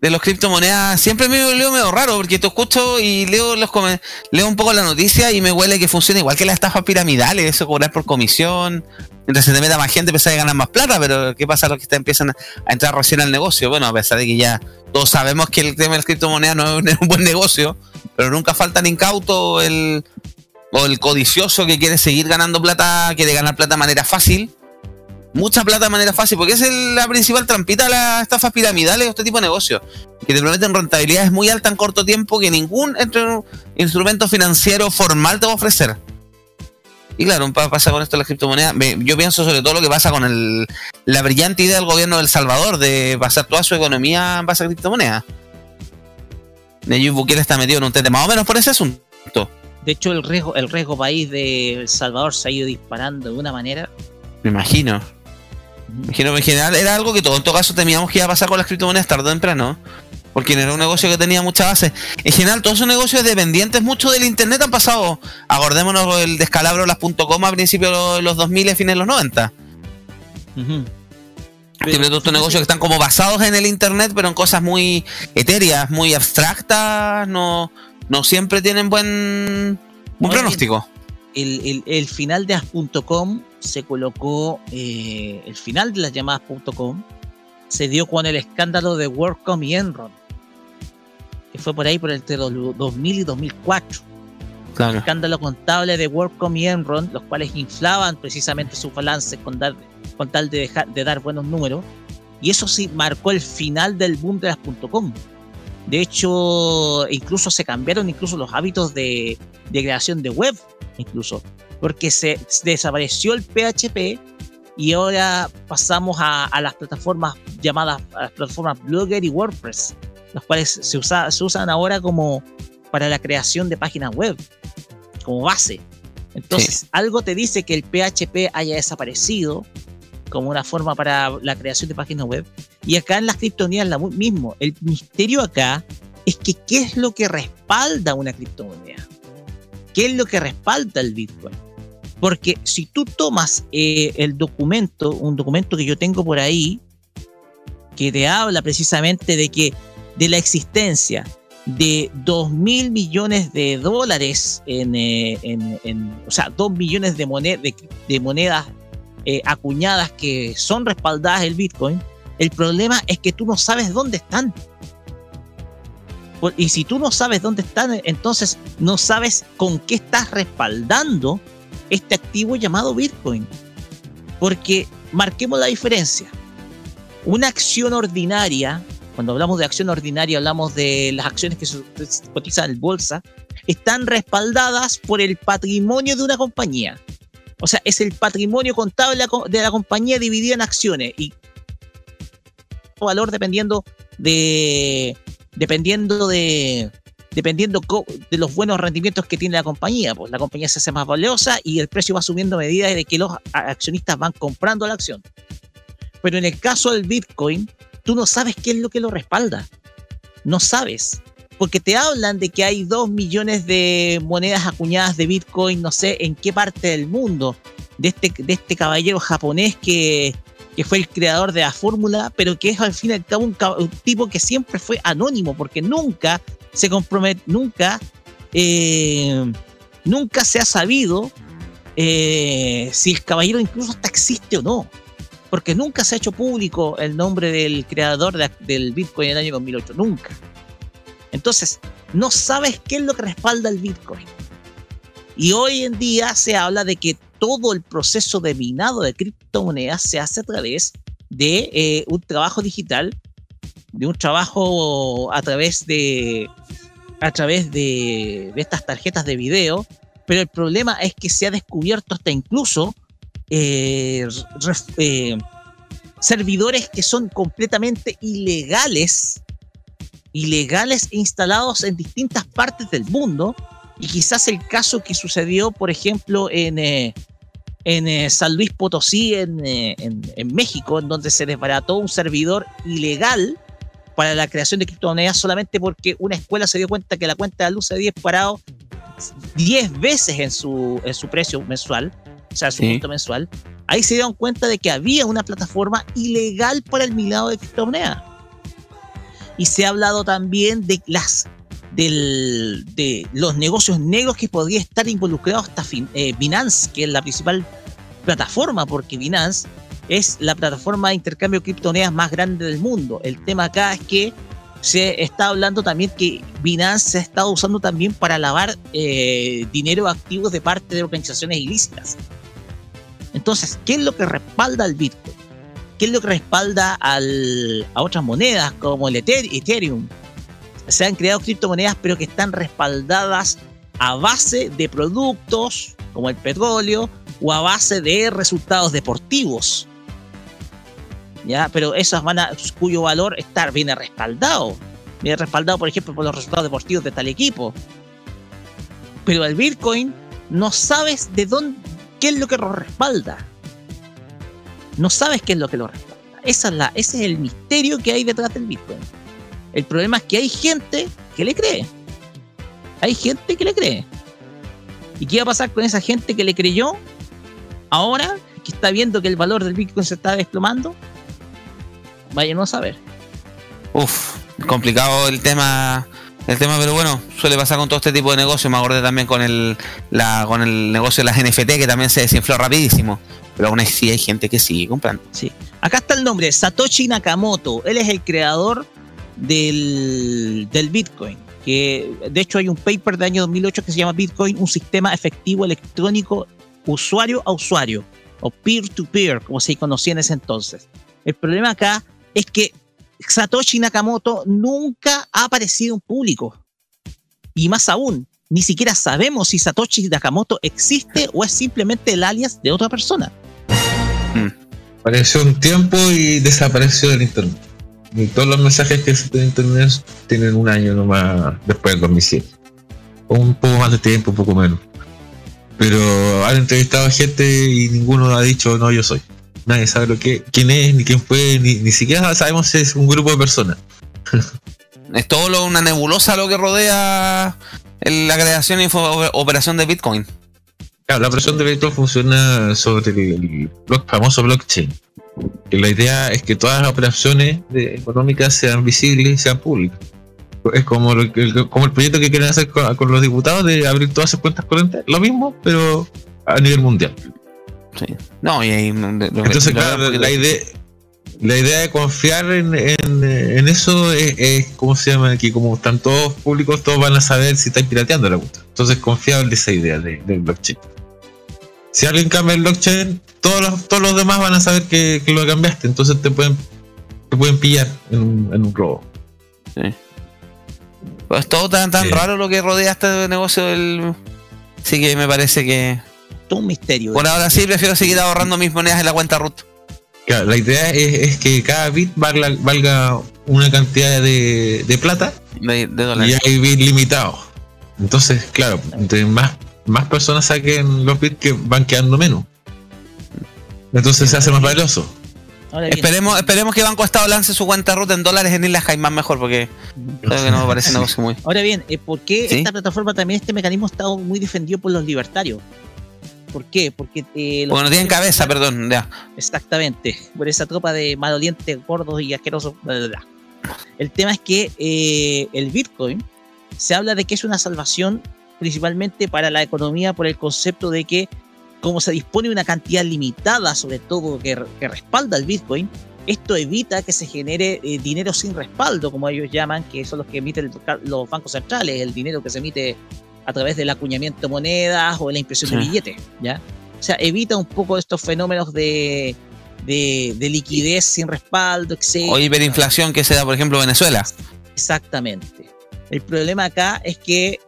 de los criptomonedas siempre me leo medio raro porque te escucho y leo los leo un poco la noticia y me huele que funciona igual que las estafas piramidales, eso cobrar por comisión. Mientras se te meta más gente, empiezas a ganar más plata, pero ¿qué pasa los que te empiezan a entrar recién al negocio? Bueno, a pesar de que ya todos sabemos que el tema de las criptomonedas no es (laughs) un buen negocio, pero nunca falta el incauto el, o el codicioso que quiere seguir ganando plata, quiere ganar plata de manera fácil mucha plata de manera fácil, porque esa es la principal trampita de las estafas piramidales o este tipo de negocios, que te prometen rentabilidades muy altas en corto tiempo que ningún instrumento financiero formal te va a ofrecer. Y claro, pa- pasa con esto de las criptomonedas. Me- Yo pienso sobre todo lo que pasa con el, la brillante idea del gobierno de El Salvador de basar toda su economía en base a criptomonedas. Nayib Bukele está metido en un tema más o menos por ese asunto.
De hecho, el riesgo, el riesgo país de El Salvador se ha ido disparando de una manera.
Me imagino. En general era algo que todo en todo caso temíamos que iba a pasar con las criptomonedas tarde o temprano. Porque no era un negocio que tenía mucha base. En general, todos esos negocios dependientes mucho del internet han pasado. Acordémonos el descalabro de las .com a principios de los 2000 y fines de los 90. Siempre todos estos negocios que están como basados en el internet, pero en cosas muy etéreas, muy abstractas, no, no siempre tienen buen, buen pronóstico.
El, el- el final de as.com se colocó, eh, el final de las llamadas .com se dio con el escándalo de WorldCom y Enron, que fue por ahí por entre los 2000 y 2004.
Claro.
Escándalo contable de WorldCom y Enron, los cuales inflaban precisamente sus balances con, dar, con tal de, dejar, de dar buenos números. Y eso sí marcó el final del boom de las .com. De hecho, incluso se cambiaron incluso los hábitos de, de creación de web, incluso, porque se, desapareció el PHP y ahora pasamos a, a las plataformas llamadas a las plataformas Blogger y WordPress, las cuales se, usa, se usan ahora como para la creación de páginas web, como base. Entonces, algo te dice que el PHP haya desaparecido como una forma para la creación de páginas web. Y acá en las criptomonedas lo mismo. El misterio acá es que qué es lo que respalda una criptomoneda. ¿Qué es lo que respalda el Bitcoin? Porque si tú tomas eh, el documento, un documento que yo tengo por ahí, que te habla precisamente de que de la existencia de 2 mil millones de dólares en, eh, o sea, 2 millones de, moned- de monedas eh, acuñadas que son respaldadas el Bitcoin, el problema es que tú no sabes dónde están. Y si tú no sabes dónde están, entonces no sabes con qué estás respaldando este activo llamado Bitcoin. Porque marquemos la diferencia. Una acción ordinaria, cuando hablamos de acción ordinaria, hablamos de las acciones que se cotizan en bolsa, están respaldadas por el patrimonio de una compañía. O sea, es el patrimonio contable de la compañía dividido en acciones. Y valor dependiendo de dependiendo de dependiendo de los buenos rendimientos que tiene la compañía. Pues la compañía se hace más valiosa y el precio va subiendo a medida de que los accionistas van comprando la acción. Pero en el caso del Bitcoin, tú no sabes qué es lo que lo respalda. No sabes. Porque te hablan de que hay dos millones de monedas acuñadas de Bitcoin, no sé en qué parte del mundo, de este, de este caballero japonés que, que fue el creador de la fórmula, pero que es al fin y al cabo un, tipo que siempre fue anónimo, porque nunca se compromete, nunca, eh, nunca se ha sabido eh, si el caballero incluso hasta existe o no, porque nunca se ha hecho público el nombre del creador de- del Bitcoin en el año 2008, nunca. Entonces, no sabes qué es lo que respalda el Bitcoin. Y hoy en día se habla de que todo el proceso de minado de criptomonedas se hace a través de eh, un trabajo digital, de un trabajo a través de a través de, estas tarjetas de video, pero el problema es que se ha descubierto hasta incluso eh, eh, servidores que son completamente ilegales, ilegales e instalados en distintas partes del mundo, y quizás el caso que sucedió, por ejemplo, en, eh, en eh, San Luis Potosí, en, eh, en- en México, en donde se desbarató un servidor ilegal para la creación de criptomonedas solamente porque una escuela se dio cuenta que la cuenta de luz se había disparado 10 veces en su, en su precio mensual, o sea, su
Sí.
costo mensual. Ahí se dieron cuenta de que había una plataforma ilegal para el minado de criptomonedas. Y se ha hablado también de las del- de los negocios negros que podría estar involucrado hasta fin- eh, Binance, que es la principal plataforma, porque Binance es la plataforma de intercambio de criptomonedas más grande del mundo. El tema acá es que se está hablando también que Binance se ha estado usando también para lavar eh, dinero activos de parte de organizaciones ilícitas. Entonces, ¿qué es lo que respalda al Bitcoin? ¿Qué es lo que respalda al- a otras monedas como el Ether- Ethereum? Se han creado criptomonedas, pero que están respaldadas a base de productos como el petróleo o a base de resultados deportivos. ¿Ya? Pero esas van a, cuyo valor está, viene respaldado. Viene respaldado, por ejemplo, por los resultados deportivos de tal equipo. Pero el Bitcoin no sabes de dónde, qué es lo que respalda. No sabes qué es lo que lo respalda. Esa es la, ese es el misterio que hay detrás del Bitcoin. El problema es que hay gente que le cree. Hay gente que le cree. ¿Y qué va a pasar con esa gente que le creyó? Ahora que está viendo que el valor del Bitcoin se está desplomando. Vayan a saber.
Uf, complicado el tema, el tema, pero bueno, suele pasar con todo este tipo de negocios. Me acordé también con el, la, con el negocio de las NFT que también se desinfló rapidísimo. Pero aún así hay gente que sigue comprando.
Sí. Acá está el nombre, Satoshi Nakamoto. Él es el creador del, del Bitcoin. Que de hecho hay un paper de año 2008 que se llama Bitcoin, un sistema efectivo electrónico usuario a usuario, o peer-to-peer, como se conocía en ese entonces. El problema acá es que Satoshi Nakamoto nunca ha aparecido en público. Y más aún, ni siquiera sabemos si Satoshi Nakamoto existe o es simplemente el alias de otra persona.
Apareció un tiempo y desapareció del internet. Y todos los mensajes que existen en internet tienen un año nomás después del 2007. O un poco más de tiempo, un poco menos. Pero han entrevistado a gente y ninguno ha dicho no, yo soy. Nadie sabe lo que, quién es, ni quién fue, ni, ni siquiera sabemos si es un grupo de personas. (laughs)
Es todo lo- una nebulosa lo que rodea la creación y fo- operación de Bitcoin.
Claro, la operación de Bitcoin funciona sobre el, block- famoso blockchain. Y la idea es que todas las operaciones de- económicas sean visibles y sean públicas. Es como, lo que- el, como el proyecto que quieren hacer con, con los diputados de abrir todas sus cuentas corrientes. Lo mismo, pero a nivel mundial.
Sí. No, y ahí. lo-
Entonces,
lo-
claro, la idea, la idea de confiar en, en- en eso es, es, ¿cómo se llama? Que como están todos públicos, todos van a saber si están pirateando la cuenta. Entonces, confiable esa idea de- del blockchain. Si alguien cambia el blockchain, todos los, todos los demás van a saber que, que lo cambiaste. Entonces, te pueden, te pueden pillar en un, en un robo.
Sí. Pues todo tan, tan
Sí.
raro lo que rodea este negocio del. Sí que me parece que.
Todo un misterio.
Por ahora sí prefiero seguir ahorrando mis monedas en la cuenta root.
Claro, la idea es, es que cada bit valga, valga una cantidad de, de plata
De, de
y hay bits limitados. Entonces, claro, entre más, más personas saquen los bits que van quedando menos. Entonces se hace más valioso.
Esperemos, esperemos que Banco Estado lance su cuenta ruta en dólares en Islas Caimán mejor, porque creo que no me parece un negocio muy.
Ahora bien, eh, ¿por qué
¿Sí?
esta plataforma también, este mecanismo ha estado muy defendido por los libertarios? ¿Por qué? Porque eh, los-
Porque no tienen cabeza, perdón, ya.
Exactamente, por esa tropa de malolientes, gordos y asquerosos. bla, bla, bla. El tema es que eh, el Bitcoin se habla de que es una salvación principalmente para la economía por el concepto de que como se dispone de una cantidad limitada, sobre todo que, que respalda el Bitcoin, esto evita que se genere eh, dinero sin respaldo, como ellos llaman, que son los que emiten el- los bancos centrales, el dinero que se emite a través del acuñamiento de monedas o la impresión de billetes, ¿ya? O sea, evita un poco estos fenómenos de, de, de liquidez sin respaldo, etc.
O hiperinflación que se da, por ejemplo, en Venezuela.
Exactamente. El problema acá es que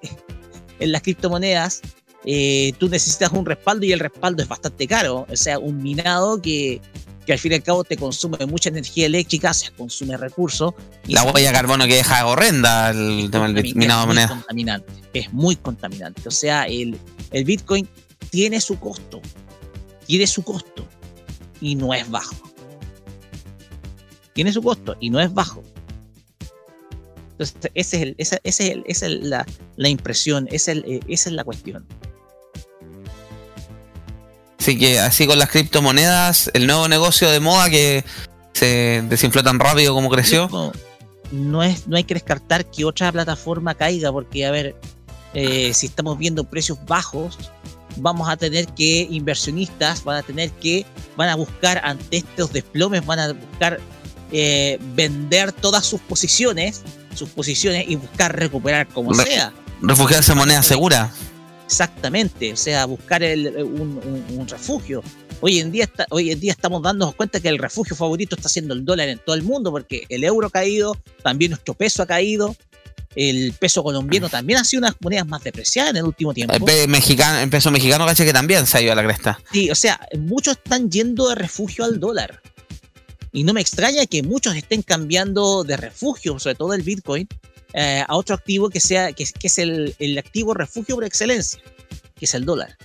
en las criptomonedas eh, tú necesitas un respaldo y el respaldo es bastante caro. O sea, un minado que, que al fin y al cabo te consume mucha energía eléctrica, se consume recursos. y
La huella de carbono que deja horrenda el tema del
es
minado
muy
moneda.
contaminante. Es muy contaminante. O sea, el, el Bitcoin tiene su costo. Tiene su costo. Y no es bajo. Tiene su costo y no es bajo. Entonces, ese es el, esa, ese es el- esa es la, la impresión, esa es, el- eh, esa es la cuestión.
Así que así con las criptomonedas, el nuevo negocio de moda que se desinfló tan rápido como creció.
No, no es, no hay que descartar que otra plataforma caiga, porque, a ver, eh, si estamos viendo precios bajos, vamos a tener que, inversionistas van a tener que, van a buscar ante estos desplomes, van a buscar eh, vender todas sus posiciones, sus posiciones y buscar recuperar como
Re-
sea.
Refugiarse en moneda segura.
Exactamente, o sea, buscar el- un, un- un refugio. Hoy en, día está- hoy en día estamos dándonos cuenta que el refugio favorito está siendo el dólar en todo el mundo, porque el euro ha caído, también nuestro peso ha caído, el peso colombiano también ha sido una de las monedas más depreciadas en el último tiempo.
El, mexicano, el peso mexicano, caché que también se ha ido a la cresta.
Sí, o sea, muchos están yendo de refugio al dólar. Y no me extraña que muchos estén cambiando de refugio, sobre todo el Bitcoin, eh, a otro activo que sea, que, que es el, el activo refugio por excelencia, que es el dólar.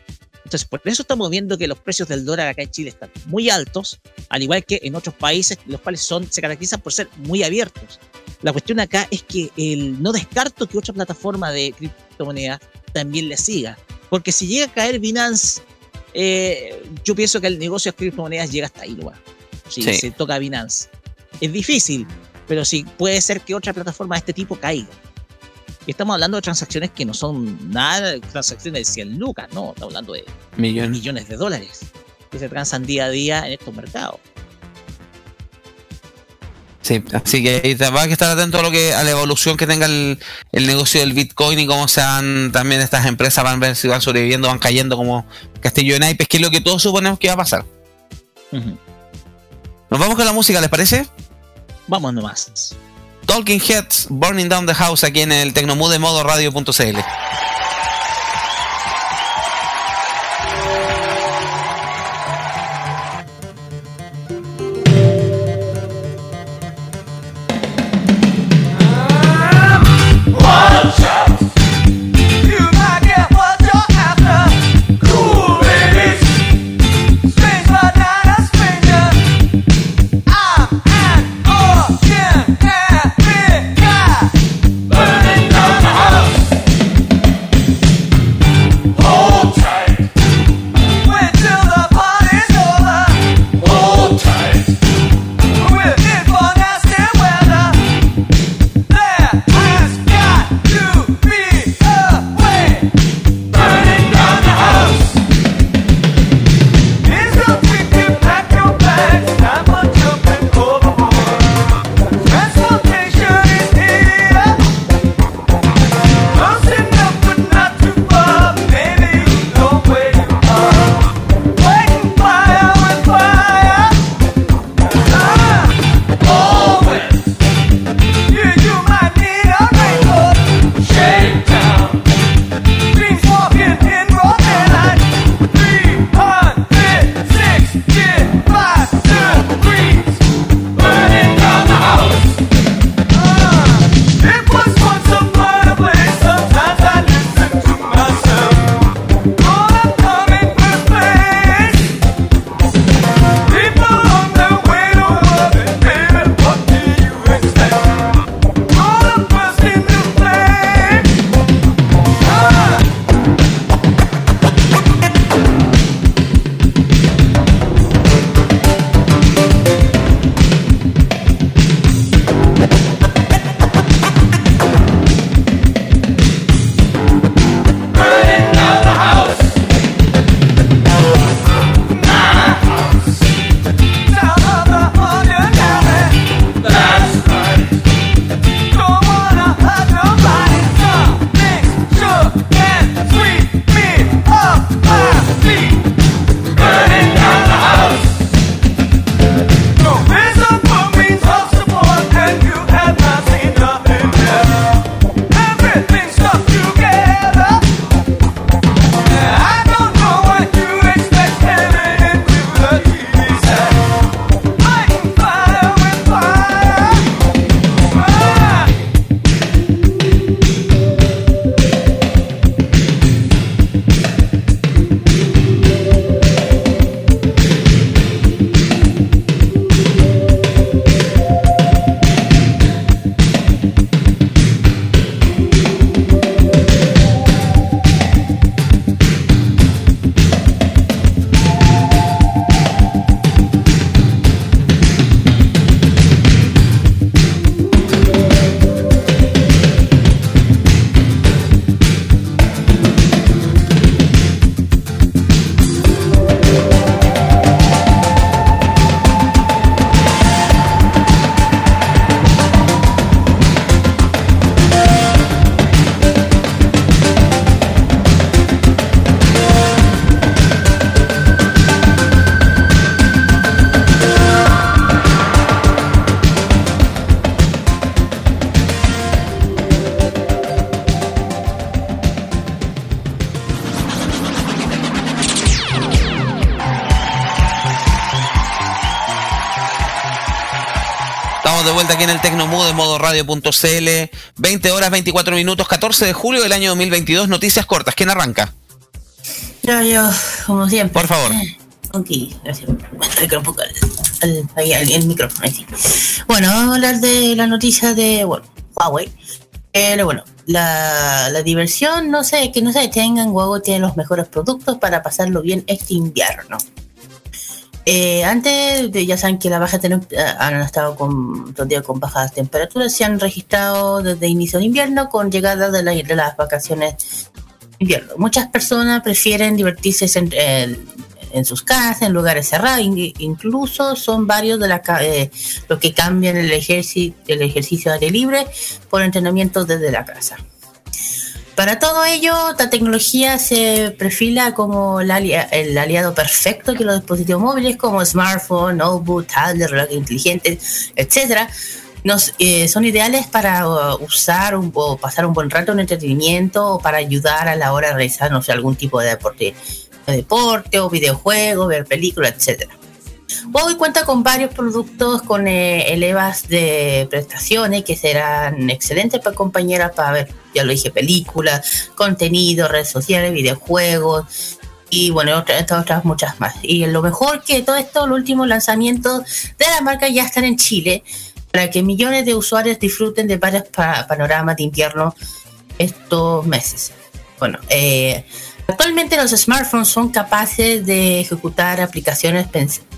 Entonces, por eso estamos viendo que los precios del dólar acá en Chile están muy altos, al igual que en otros países, los cuales son, se caracterizan por ser muy abiertos. La cuestión acá es que el, no descarto que otra plataforma de criptomonedas también le siga. Porque si llega a caer Binance, eh, yo pienso que el negocio de criptomonedas llega hasta ahí, nomás. Si
Sí.
se toca Binance. Es difícil, pero sí puede ser que otra plataforma de este tipo caiga. Y estamos hablando de transacciones que no son nada, transacciones de 100 lucas, no, estamos hablando de millones de dólares que se transan día a día en estos mercados.
Sí, así que va a estar atento a lo que a la evolución que tenga el, el negocio del Bitcoin y cómo sean también estas empresas van a ver si van sobreviviendo, van cayendo como castillo de naipes, que es lo que todos suponemos que va a pasar. Nos vamos con la música, ¿les parece?
Vamos nomás.
Talking Heads, Burning Down the House aquí en el Tecnomood. Vuelta aquí en el Tecnomood de modo radio.cl. 20 horas 24 minutos, 14 de julio del año 2022. Noticias cortas. ¿Quién arranca?
Yo, yo, como siempre.
Por favor.
Ok, gracias. El micrófono. ahí sí. Bueno, vamos a hablar de la noticia de bueno, Huawei. Pero bueno, la, la diversión, no sé, que no se detengan. Huawei tiene los mejores productos para pasarlo bien este invierno. Eh, antes, de, ya saben que la baja eh, han estado con, dos días con bajas temperaturas, se han registrado desde inicio de invierno con llegada de, la- de las vacaciones invierno. Muchas personas prefieren divertirse en, sus casas, en lugares cerrados, in- incluso son varios de la, eh, los que cambian el, ejerci- el ejercicio de aire libre por entrenamiento desde la casa. Para todo ello, la tecnología se perfila como el, alia- el aliado perfecto que los dispositivos móviles como smartphone, notebook, tablet, relojes inteligentes, etcétera, nos, eh, son ideales para uh, usar un- o pasar un buen rato en entretenimiento o para ayudar a la hora de realizar algún tipo de deporte, de deporte o videojuego, ver películas, etcétera. Huawei cuenta con varios productos con eh, elevas de prestaciones que serán excelentes para compañeras para ver, ya lo dije, películas, contenido, redes sociales, videojuegos y bueno, otras, muchas más. Y lo mejor que todo esto, los últimos lanzamientos de la marca ya están en Chile para que millones de usuarios disfruten de varios pa- panoramas de invierno estos meses. Bueno, eh, actualmente los smartphones son capaces de ejecutar aplicaciones pens- pesa-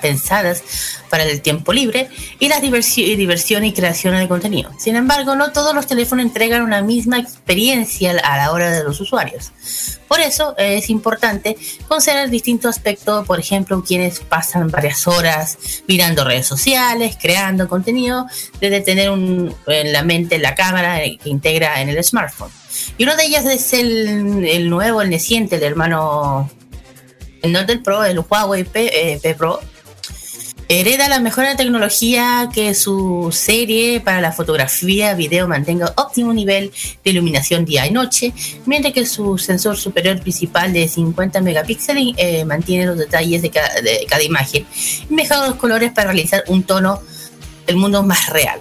pensadas para el tiempo libre y la diversi- diversión y creación de contenido. Sin embargo, no todos los teléfonos entregan una misma experiencia a la hora de los usuarios. Por eso es importante considerar distintos aspectos, por ejemplo, quienes pasan varias horas mirando redes sociales, creando contenido, desde tener un, en la mente la cámara que integra en el smartphone. Y uno de ellas es el, el nuevo, el naciente, el hermano, el del Pro, el Huawei P, eh, P Pro. Hereda la mejor tecnología que su serie para la fotografía, video mantenga óptimo nivel de iluminación día y noche, mientras que su sensor superior principal de 50 megapíxeles eh, mantiene los detalles de cada, de cada imagen y mejora los colores para realizar un tono del mundo más real.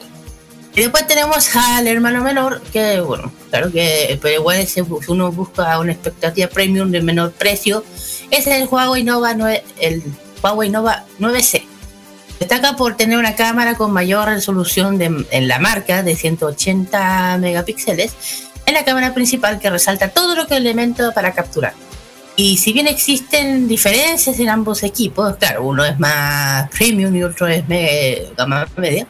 Y después tenemos al hermano menor, que bueno, claro que, pero igual uno busca una expectativa premium de menor precio, es el Huawei Nova 9, el Huawei Nova 9C. Destaca por tener una cámara con mayor resolución de- en la marca de 180 megapíxeles en la cámara principal que resalta todo lo que elemento para capturar. Y si bien existen diferencias en ambos equipos, claro, uno es más premium y otro es me- gama media,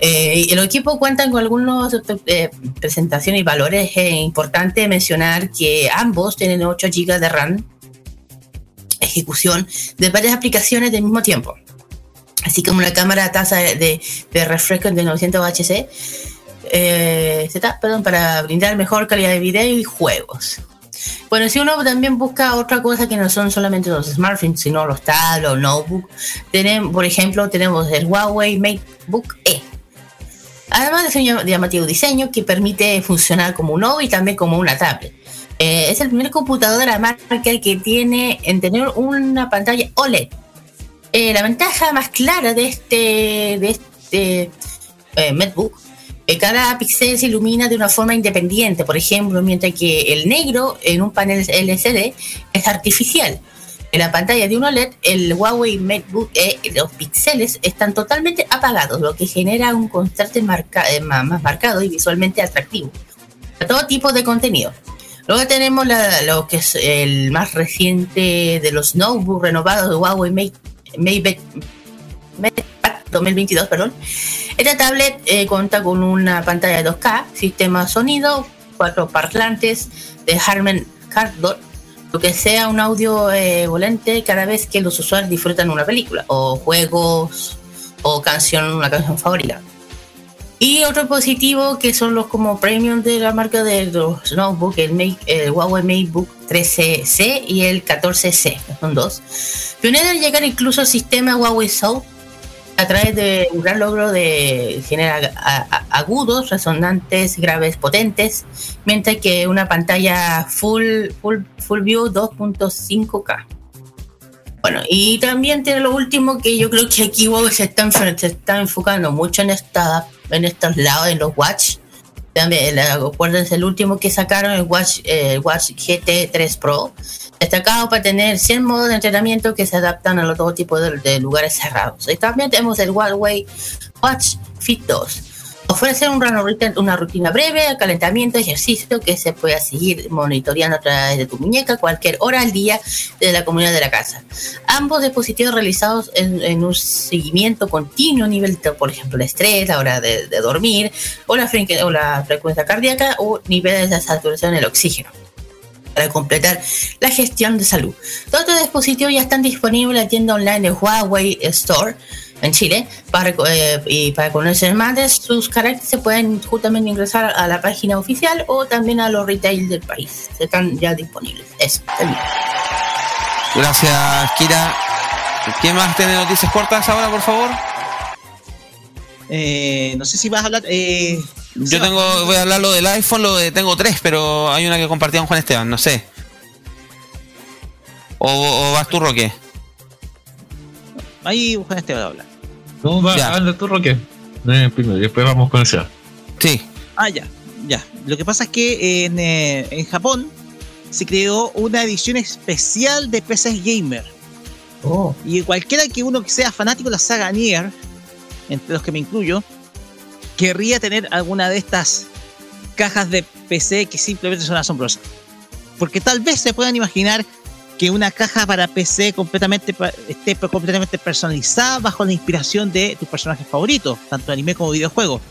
eh, y los equipos cuentan con algunas eh, presentaciones y valores. Es importante mencionar que ambos tienen 8 GB de RAM, ejecución de varias aplicaciones del mismo tiempo. Así como una cámara a tasa de, de, refresco de 900 HC, eh, Z, perdón, para brindar mejor calidad de video y juegos. Bueno, si uno también busca otra cosa que no son solamente los smartphones, sino los tablets o notebooks, tenemos, por ejemplo, tenemos el Huawei MateBook E. Además de su llam- llamativo diseño que permite funcionar como un notebook y también como una tablet. Eh, es el primer computador la marca que tiene en tener una pantalla OLED. Eh, la ventaja más clara de este, de este eh, MacBook eh, cada píxel se ilumina de una forma independiente, por ejemplo, mientras que el negro en un panel LCD es artificial. En la pantalla de un OLED, el Huawei MateBook E, los píxeles están totalmente apagados, lo que genera un contraste eh, más marcado y visualmente atractivo a todo tipo de contenido. Luego tenemos la- lo que es el más reciente de los notebooks renovados de Huawei Mate, Mate, MatePad 2022, perdón. Esta tablet eh, cuenta con una pantalla de 2K, sistema sonido, cuatro parlantes de Harman Kardon, lo que sea un audio eh, volante cada vez que los usuarios disfrutan una película o juegos o canción, una canción favorita. Y otro dispositivo que son los como premium de la marca de los notebooks, el, el Huawei MateBook 13C y el 14C, son dos. Pionero en llegar incluso al sistema Huawei Sound a través de un gran logro de generar agudos, resonantes, graves, potentes, mientras que una pantalla full, full, full view 2.5K. Bueno, y también tiene lo último que yo creo que aquí se está, se está enfocando mucho en esta, en estos lados, en los Watch. También, acuérdense, el último que sacaron, el Watch, eh, Watch GT3 Pro, destacado para tener 100 modos de entrenamiento que se adaptan a los dos tipos de, de lugares cerrados. Y también tenemos el Huawei Watch Fit 2. Ofrece un run- rutina- una rutina breve calentamiento, ejercicio que se puede seguir monitoreando a través de tu muñeca cualquier hora al día de la comunidad de la casa. Ambos dispositivos realizados en, en un seguimiento continuo nivel, de, por ejemplo, el estrés, la hora de, de dormir, o la, o la frecuencia cardíaca, o niveles de saturación del oxígeno para completar la gestión de salud. Todos estos dispositivos ya están disponibles en la tienda online de Huawei Store en Chile. Para, eh, y para conocer más de sus caracteres se pueden justamente ingresar a la página oficial o también a los retail del país. Están ya disponibles. Eso, termino.
Gracias, Kira. ¿Quién más tiene noticias cortas ahora, por favor?
Eh, no sé si vas a hablar. Eh,
Yo tengo, voy a hablar lo del iPhone, lo de tengo tres, pero hay una que compartía con Juan Esteban, no sé. O, o vas tú, Roque.
Ahí Juan Esteban habla.
No, va,
Ya.
anda tú, Roque. Eh, primero, y después vamos con el Seba.
Sí.
Ah, ya, ya. Lo que pasa es que en, eh, en Japón se creó una edición especial de PCs Gamer.
Oh.
Y cualquiera que uno que sea fanático de la saga Nier, entre los que me incluyo, querría tener alguna de estas cajas de PC que simplemente son asombrosas. Porque tal vez se puedan imaginar que una caja para PC completamente esté completamente personalizada bajo la inspiración de tus personajes favoritos, tanto anime como videojuegos.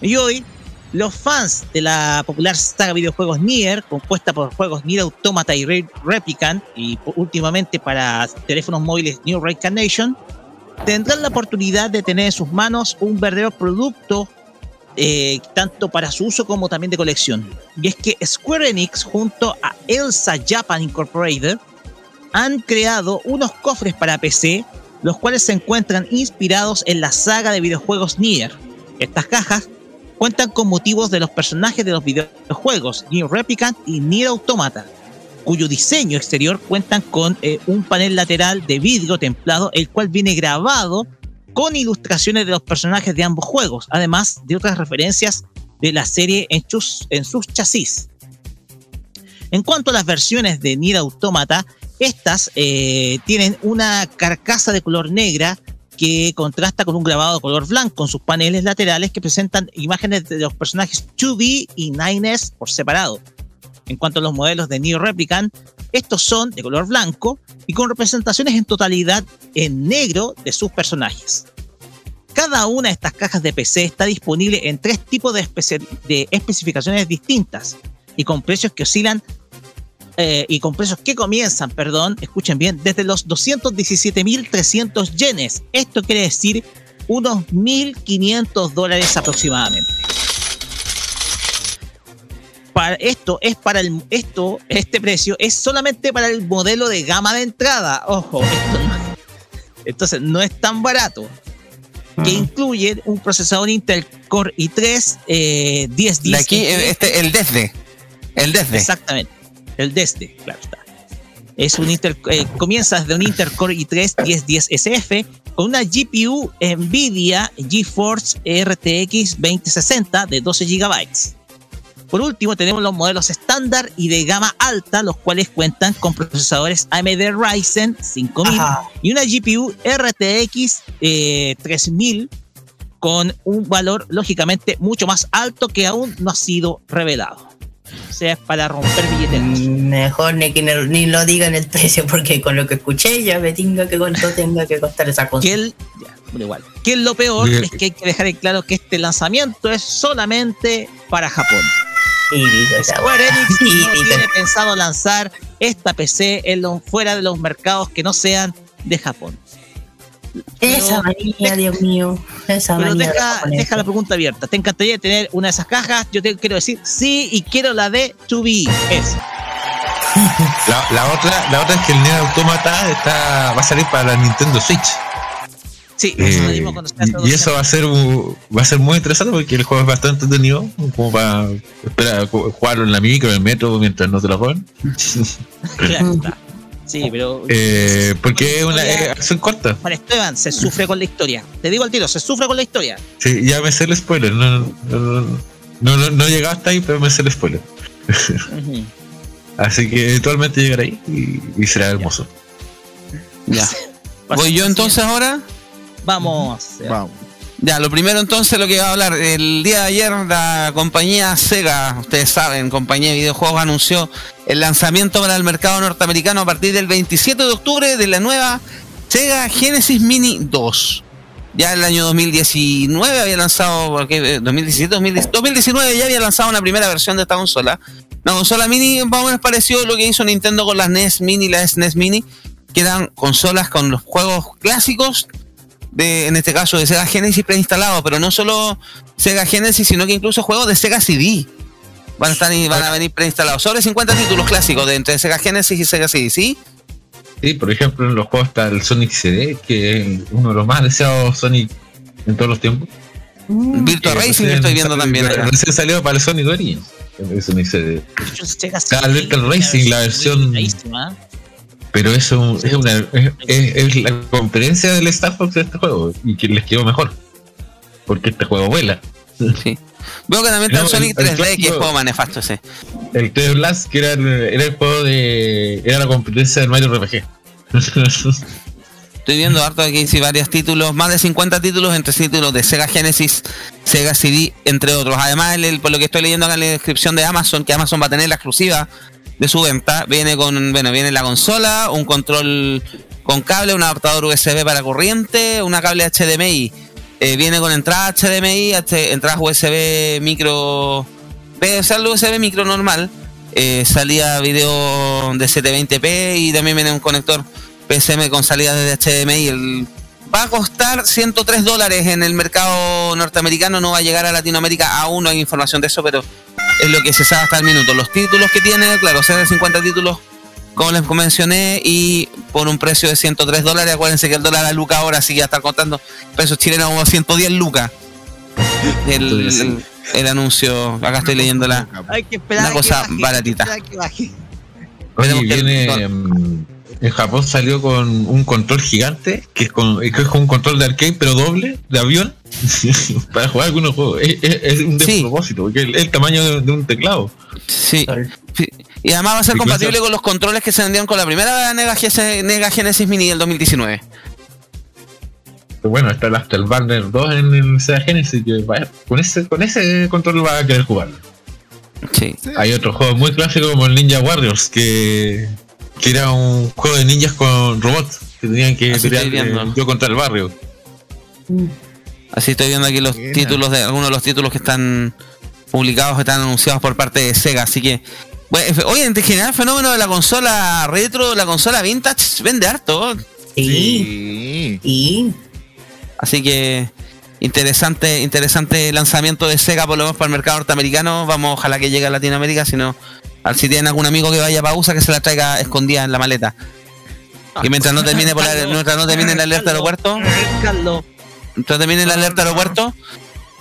Y hoy, los fans de la popular saga de videojuegos Nier, compuesta por juegos Nier Automata y Re- Replicant, y últimamente para teléfonos móviles New Reincarnation, tendrán la oportunidad de tener en sus manos un verdadero producto eh, tanto para su uso como también de colección. Y es que Square Enix junto a Elsa Japan Incorporated han creado unos cofres para PC, los cuales se encuentran inspirados en la saga de videojuegos Nier. Estas cajas cuentan con motivos de los personajes de los videojuegos Nier Replicant y Nier Automata, cuyo diseño exterior cuentan con eh, un panel lateral de vidrio templado, el cual viene grabado con ilustraciones de los personajes de ambos juegos, además de otras referencias de la serie en, sus- en sus chasis. En cuanto a las versiones de Nier Automata, estas eh, tienen una carcasa de color negra que contrasta con un grabado de color blanco en sus paneles laterales que presentan imágenes de los personajes 2B y 9S por separado. En cuanto a los modelos de Neo Replicant, estos son de color blanco y con representaciones en totalidad en negro de sus personajes. Cada una de estas cajas de PC está disponible en tres tipos de, especia- de especificaciones distintas y con precios que oscilan eh, y con precios que comienzan, perdón, escuchen bien, desde los 217.300 yenes. Esto quiere decir unos 1.500 dólares aproximadamente. Para esto es para el esto este precio es solamente para el modelo de gama de entrada. Ojo, esto no- entonces no es tan barato. Que incluye un procesador Intel Core i3 eh, 1010.
De aquí, este, el desde. El desde.
Exactamente. El desde, claro está. Es un Intel, eh, comienza desde un Intel Core i3 1010 SF con una GPU Nvidia GeForce RTX 2060 de 12 GB. Por último, tenemos los modelos estándar y de gama alta, los cuales cuentan con procesadores AMD Ryzen 5000
Ajá.
y una GPU RTX eh, 3000 con un valor lógicamente mucho más alto que aún no ha sido revelado. O sea, es para romper billeteras.
Mm, Mejor ni, que no- ni lo digan el precio, porque con lo que escuché ya me tenga que cuánto tenga que costar esa cosa.
Que el, ya, bueno, igual. Que lo peor
Bien.
es que hay que dejar en claro que este lanzamiento es solamente para Japón.
Esa
Square Enix no
Típico.
tiene pensado lanzar esta PC en lo- fuera de los mercados que no sean de Japón.
Esa manía, Dios mío. Esa
Pero
manía.
deja, la pregunta abierta. ¿Te encantaría tener una de esas cajas? Yo te quiero decir sí y quiero la de 2B. Esa. (laughs)
La, la otra, la otra es que el Nier Automata está, va a salir para la Nintendo Switch.
Sí,
Eh,
eso lo dimos cuando
y, y eso va a ser va a ser muy interesante porque el juego es bastante entretenido, como para esperar, ju- jugarlo en la micro, en el metro mientras no te lo juegan. (laughs)
Claro, está. Sí, pero.
Eh, porque es una es acción corta.
Juan Esteban, se sufre con la historia. Te digo al tiro, se sufre con la historia.
Sí, ya me sé el spoiler. No, no, no, no, no, no he llegado hasta ahí, pero me sé el spoiler. (laughs) Así que eventualmente llegaré ahí y, y será hermoso.
Ya. Voy yo entonces ahora.
Vamos.
Vamos.
Ya, lo primero entonces lo que iba a hablar. El día de ayer la compañía Sega, ustedes saben, compañía de videojuegos, anunció el lanzamiento para el mercado norteamericano a partir del 27 de octubre de la nueva Sega Genesis Mini 2. Ya el año 2019 había lanzado, porque, eh, 2017, 2010 2019 ya había lanzado una primera versión de esta consola. La consola mini más o menos pareció lo que hizo Nintendo con las NES Mini y la SNES Mini, que eran consolas con los juegos clásicos de, en este caso de Sega Genesis preinstalados, pero no solo Sega Genesis, sino que incluso juegos de Sega CD van a estar y van a venir preinstalados. Sobre 50 títulos clásicos de entre Sega Genesis y Sega CD, ¿sí?
Sí, por ejemplo, en los juegos está el Sonic CD, que es uno de los más deseados Sonic en todos los tiempos.
Virtua
Que
Racing
recién
estoy viendo también. acá.
Recién salió para el Sonic Origins. El Sonic CD.
Sega
Virtual Racing, la versión-. Pero eso es, una, es, es- la competencia del Star Fox de este juego y que les quedó mejor. Porque este juego vuela.
Sí. Veo que también está
No,
el Sonic
el- el
3D, que es juego más nefasto ese.
El 3 Blast, que era, el- era el juego de. Era la competencia del Mario RPG.
Estoy viendo harto aquí, sí, varios títulos, más de 50 títulos entre títulos de Sega Genesis, Sega CD, entre otros. Además, el- por lo que estoy leyendo acá en la descripción de Amazon, que Amazon va a tener la exclusiva de su venta, viene con, bueno, viene la consola, un control con cable, un adaptador USB para corriente, una cable HDMI. Eh, viene con entrada HDMI, entradas USB micro, o USB micro normal, eh, salida video de 720p y también viene un conector PSM con salida desde HDMI. Va a costar 103 dólares en el mercado norteamericano, no va a llegar a Latinoamérica, aún no hay información de eso, pero es lo que se sabe hasta el minuto. Los títulos que tiene, claro, cerca de 50 títulos, como les mencioné, y por un precio de 103 dólares, acuérdense que el dólar a Luca ahora sí ya está contando pesos chilenos como 110 lucas. El, el- el anuncio, acá estoy leyendo la,
Hay que esperar
Una cosa baratita.
Oye,
Esperemos que el-
viene. En Japón salió con un control gigante, que es, con, que es con un control de arcade, pero doble, de avión, (laughs) para jugar algunos juegos. Es, es- es un
Sí.
despropósito, porque es el, tamaño de, de un teclado.
Sí. Sí. Y además va a ser compatible con los controles que se vendieron con la primera Nega, Genesis Mini del 2019.
Pero bueno, está el- hasta el Banner 2 en el Sega Genesis, que vaya, con, ese, con ese control va a querer jugar.
Sí.
Hay otros juegos muy clásicos como el Ninja Warriors, que, que era un juego de ninjas con robots, que tenían que
Así
pelear eh, yo contra el barrio.
Así estoy viendo aquí los títulos de algunos de los títulos que están publicados, que están anunciados por parte de Sega. Así que, bueno, f- oye, en general, el fenómeno de la consola retro, la consola vintage, vende harto.
Sí,
Sí.
sí.
Así que interesante, interesante lanzamiento de Sega por lo menos para el mercado norteamericano. Vamos, ojalá que llegue a Latinoamérica, si no, al si tienen algún amigo que vaya para USA que se la traiga escondida en la maleta. Que mientras no termine por la, mientras no termine la alerta aeropuerto,
Carlos,
mientras termine la alerta aeropuerto.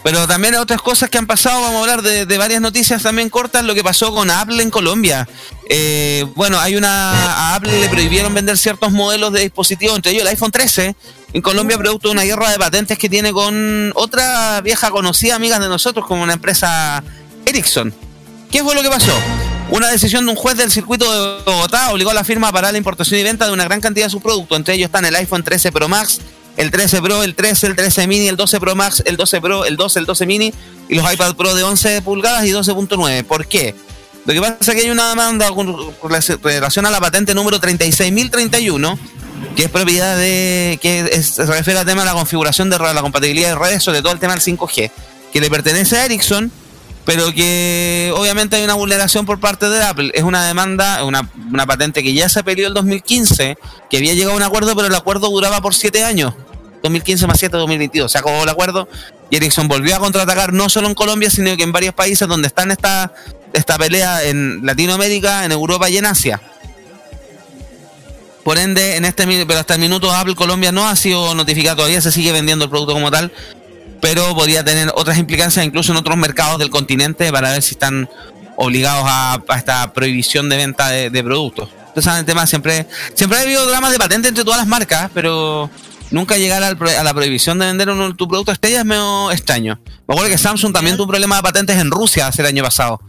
Pero también hay otras cosas que han pasado, vamos a hablar de, de varias noticias también cortas, lo que pasó con Apple en Colombia. Eh, bueno, hay una. A Apple le prohibieron vender ciertos modelos de dispositivos, entre ellos el iPhone 13, en Colombia, producto de una guerra de patentes que tiene con otra vieja conocida, amigas de nosotros, como una empresa Ericsson. ¿Qué fue lo que pasó? Una decisión de un juez del circuito de Bogotá obligó a la firma a parar la importación y venta de una gran cantidad de sus productos. Entre ellos están el iPhone 13 Pro Max, el 13 Pro, el 13, el 13 Mini, el 12 Pro Max, el 12 Pro, el 12, el 12 Mini y los iPad Pro de 11 pulgadas y 12.9. ¿Por qué? Lo que pasa es que hay una demanda con relación a la patente número 36.031, que es propiedad de. que se refiere al tema de la configuración de la compatibilidad de redes, sobre todo el tema del 5G, que le pertenece a Ericsson, pero que obviamente hay una vulneración por parte de Apple. Es una demanda, una, una patente que ya se peleó el 2015, que había llegado a un acuerdo, pero el acuerdo duraba por 7 años. 2015 más 7, 2022. Se acabó el acuerdo y Ericsson volvió a contraatacar no solo en Colombia, sino que en varios países donde están esta, esta pelea en Latinoamérica, en Europa y en Asia. Por ende, en este pero hasta el minuto Apple Colombia no ha sido notificado todavía, se sigue vendiendo el producto como tal, pero podría tener otras implicancias incluso en otros mercados del continente para ver si están obligados a, a esta prohibición de venta de, de productos. Saben el tema, siempre, siempre ha habido dramas de patente entre todas las marcas, pero nunca llegar al a la prohibición de vender un- tu producto estrella es medio extraño. Me acuerdo que Samsung también tuvo un problema de patentes en Rusia hace el año pasado.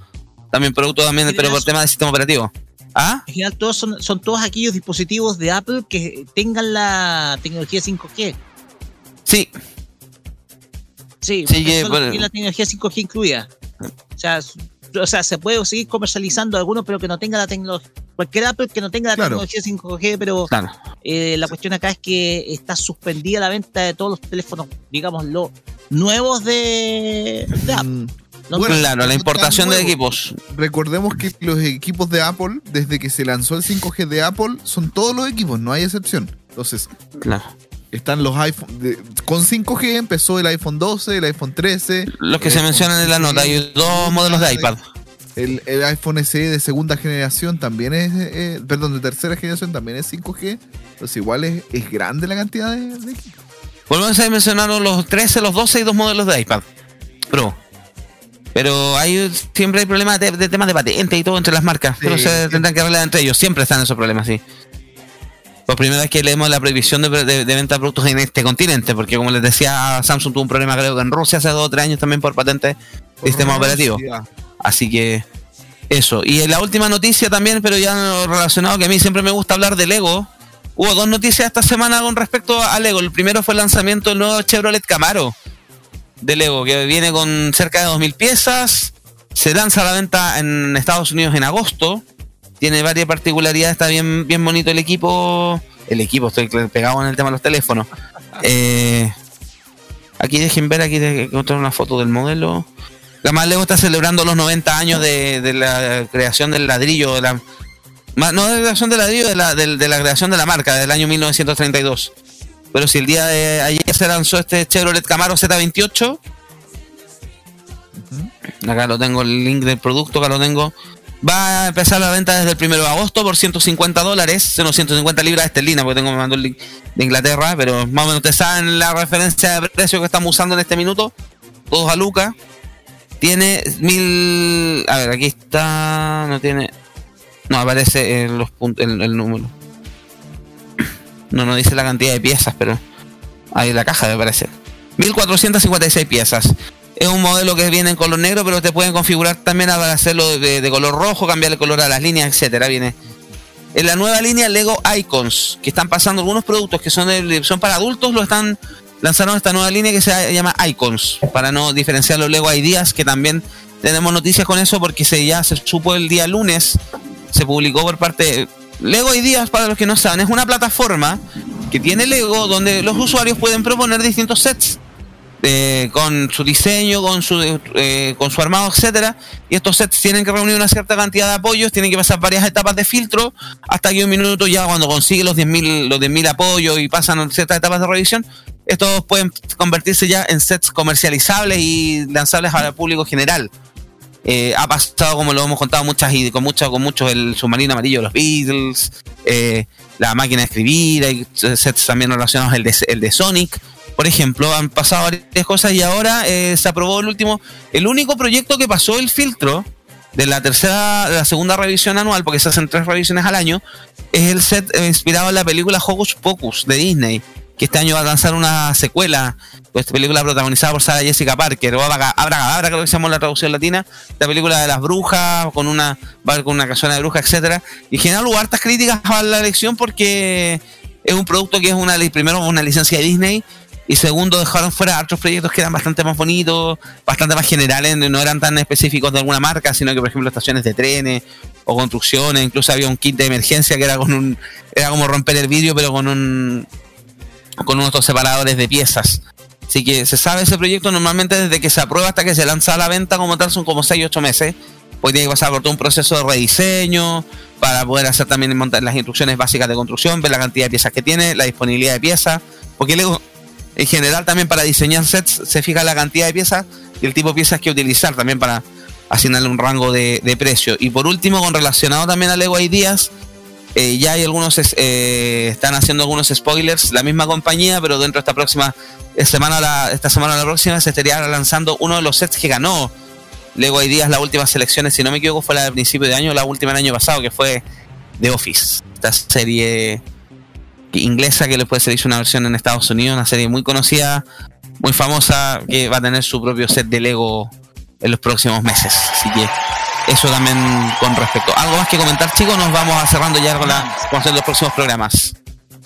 También producto también, pero por tema de sistema operativo. ¿Ah?
En general, todos son, son todos aquellos dispositivos de Apple que tengan la tecnología 5G.
Sí,
Sí,
Sí,
porque
que
solo
por-
tiene la tecnología 5G incluida. O sea, o sea, se puede seguir comercializando algunos, pero que no tenga la tecnología. Cualquier Apple que no tenga la
Claro.
tecnología 5G, pero
claro.
eh, la cuestión acá es que está suspendida la venta de todos los teléfonos, digamos, los nuevos de, de Apple.
Mm,
No-
Bueno,
claro, la importación de equipos.
Recordemos que los equipos de Apple, desde que se lanzó el 5G de Apple, son todos los equipos, no hay excepción. Entonces,
Claro.
Están los iPhone. de- con 5G empezó el iPhone 12, el iPhone 13.
Los que se mencionan en la nota, hay
16,
dos modelos de iPad.
El, el iPhone SE de segunda generación también es. eh, perdón, de tercera generación también es 5G. Entonces, igual es, es grande la cantidad de, de.
Volvemos a mencionar los 13, los 12 y dos modelos de iPad Pro. Pero hay siempre hay problemas de, de temas de patente y todo entre las marcas. pero se tendrán que arreglar entre ellos. Siempre están esos problemas, sí. Por primera vez que leemos la prohibición de, de- de venta de productos en este continente, porque como les decía, Samsung tuvo un problema creo que en Rusia hace dos o tres años también por patente de sistema operativo.
Ya.
Así que eso. Y la última noticia también, pero ya relacionado, que a mí siempre me gusta hablar de Lego. Hubo dos noticias esta semana con respecto a Lego. El primero fue el lanzamiento del nuevo Chevrolet Camaro de Lego, que viene con cerca de 2.000 piezas. Se lanza a la venta en Estados Unidos en agosto. Tiene varias particularidades, está bien, bien bonito el equipo. El equipo, estoy pegado en el tema de los teléfonos. Eh, aquí dejen ver, aquí de- encontrar una foto del modelo. Además, Lego está celebrando los 90 años de, de la creación del ladrillo, de la, no de la creación del ladrillo, de la, del- de la creación de la marca, del año 1932. Pero si el día de ayer se lanzó este Chevrolet Camaro Z28, acá lo tengo, el link del producto, acá lo tengo. Va a empezar la venta desde el 1 de agosto por 150 dólares, son 150 libras esterlinas, porque tengo me mandó el link de Inglaterra, pero más o menos ustedes saben la referencia de precio que estamos usando en este minuto, todos a Luca. Tiene mil. A ver, aquí está. No tiene. No aparece en los puntos, el, el número. No, no dice la cantidad de piezas, pero. Ahí la caja me parece. 1456 piezas. Es un modelo que viene en color negro, pero te pueden configurar también para hacerlo de, de color rojo, cambiar el color a las líneas, etcétera. Viene. En la nueva línea Lego Icons, que están pasando algunos productos que son, de- son para adultos, lo están lanzaron esta nueva línea que se llama Icons, para no diferenciar los Lego Ideas, que también tenemos noticias con eso porque se ya se supo el día lunes, se publicó por parte Lego Ideas, para los que no saben, es una plataforma que tiene Lego donde los usuarios pueden proponer distintos sets eh, con su diseño, con su eh, con su armado, etcétera, y estos sets tienen que reunir una cierta cantidad de apoyos, tienen que pasar varias etapas de filtro, hasta que un minuto ya cuando consigue los 10.000 los 10.000 apoyos y pasan ciertas etapas de revisión, estos pueden convertirse ya en sets comercializables y lanzables al público general. Eh, ha pasado, como lo hemos contado muchas y con muchos, con muchos, el submarino amarillo de los Beatles, la máquina de escribir, hay sets también relacionados el el de Sonic. Por ejemplo, han pasado varias cosas y ahora eh, se aprobó el último, el único proyecto que pasó el filtro de la tercera, de la segunda revisión anual, porque se hacen tres revisiones al año, es el set eh, inspirado en la película Hocus Pocus de Disney, que este año va a lanzar una secuela, pues, película protagonizada por Sarah Jessica Parker, o Abra creo que se llama la traducción latina, la película de las brujas, con una, con una casona de brujas, etcétera, y en general hubo hartas críticas a la elección porque es un producto que es una primero una licencia de Disney y segundo dejaron fuera otros proyectos que eran bastante más bonitos, bastante más generales, no eran tan específicos de alguna marca, sino que por ejemplo estaciones de trenes o construcciones, incluso había un kit de emergencia que era con un era como romper el vidrio pero con un con unos separadores de piezas. Así que se sabe ese proyecto normalmente desde que se aprueba hasta que se lanza a la venta como tal son como 6 8 meses. Pues tiene que pasar por todo un proceso de rediseño para poder hacer también montar las instrucciones básicas de construcción, ver la cantidad de piezas que tiene, la disponibilidad de piezas, porque luego en general también para diseñar sets se fija la cantidad de piezas y el tipo de piezas que utilizar también para asignarle un rango de, precio. Y por último, con relacionado también a Lego Ideas, eh, ya hay algunos, eh, están haciendo algunos spoilers, la misma compañía, pero dentro de esta próxima eh, semana, la, esta semana o la próxima, se estaría lanzando uno de los sets que ganó Lego Ideas las últimas selecciones, si no me equivoco, fue la de principio de año, la última el año pasado, que fue The Office. Esta serie inglesa que después se hizo una versión en Estados Unidos, una serie muy conocida, muy famosa, que va a tener su propio set de Lego en los próximos meses. Así que eso también con respecto. ¿Algo más que comentar, chicos? Nos vamos a cerrando ya con, la, con los próximos programas.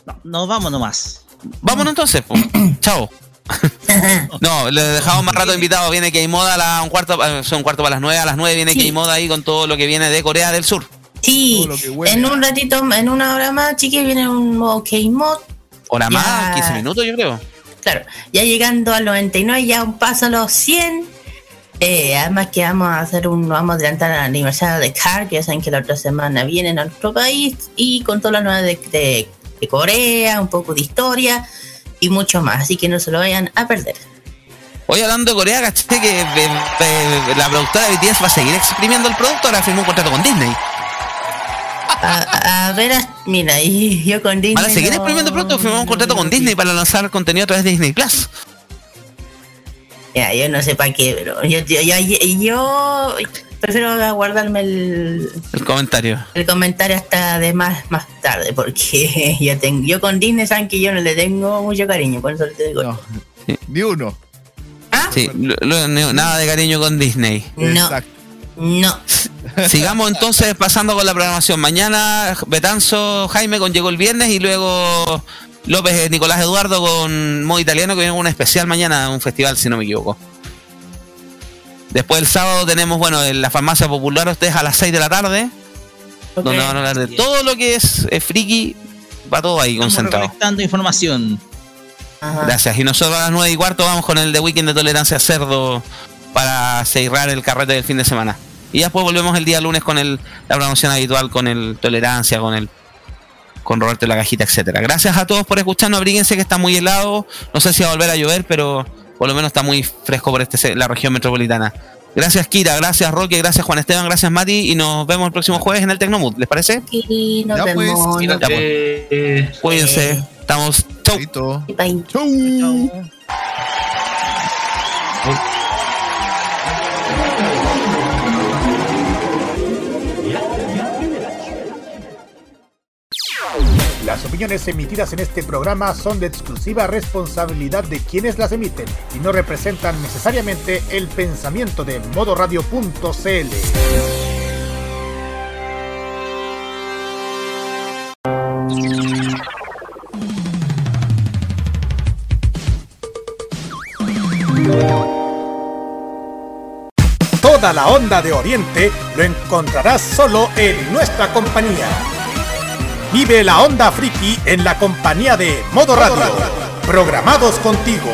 No, nos vamos nomás.
Vámonos entonces, pues. (clears throat) Chao. (laughs) no, le dejamos más rato invitado. Viene K-Moda a la- un cuarto, eh, son un cuarto para las nueve. A las nueve viene
Sí.
K-Moda ahí con todo lo que viene de Corea del Sur.
Sí, en un ratito, en una hora más, chiquillos, viene un nuevo K-Mod.
Hora
Ya.
más, 15 minutos, yo creo.
Claro, ya llegando al 99, ya un paso a los 100. Eh, además que vamos a hacer un, vamos a adelantar el aniversario de Car, que ya saben que la otra semana vienen a nuestro país, y con todas las nuevas de, de- de Corea, un poco de historia y mucho más, así que no se lo vayan a perder.
Hoy hablando de Corea, caché que eh, eh, la productora de BTS va a seguir exprimiendo el producto. Ahora firmó un contrato con Disney.
A, a ver, a- mira, y yo con Disney.
Van a seguir
no-
exprimiendo producto. Firmó un contrato con Disney para lanzar contenido a través de Disney Plus.
Ya, yo no sé para qué, pero yo, yo, yo- yo prefiero guardarme el,
El comentario.
el comentario hasta de más más tarde porque (laughs) yo tengo yo con Disney saben que yo no le tengo mucho cariño por eso te digo
No, ni uno.
¿Ah?
Sí, lo- lo- no- nada de cariño con Disney.
no
Exacto.
no
Sigamos entonces pasando con la programación. Mañana Betanzo Jaime con llegó el viernes y luego López eh, Nicolás Eduardo con modo italiano que viene con un especial mañana, un festival si no me equivoco. Después el sábado tenemos, bueno, en la farmacia popular ustedes a las 6 de la tarde, donde van a hablar de todo lo que es eh, friki, va todo ahí
Estamos
concentrado.
recolectando información.
Ajá.
Gracias. Y nosotros a las 9 y cuarto vamos con el de Weekend de Tolerancia Cerdo para cerrar el carrete del fin de semana. Y después volvemos el día lunes con el, la programación habitual, con el Tolerancia, con el con Roberto en la cajita, etcétera. Gracias a todos por escucharnos. Abríguense que está muy helado. No sé si va a volver a llover, pero por lo menos está muy fresco por este la región metropolitana. Gracias Kira, gracias Roque, gracias Juan Esteban, gracias Mati y nos vemos el próximo jueves en el Tecnomood. ¿Les parece?
y nos
Ya, pues.
vemos nos
Ya, pues.
Eh,
Cuídense. Estamos. Chau.
Bye.
Chau.
Las opiniones emitidas en este programa son de exclusiva responsabilidad de quienes las emiten y no representan necesariamente el pensamiento de modoradio.cl. Toda la onda de Oriente lo encontrarás solo en nuestra compañía. Vive la onda friki en la compañía de Modo Radio. Programados contigo.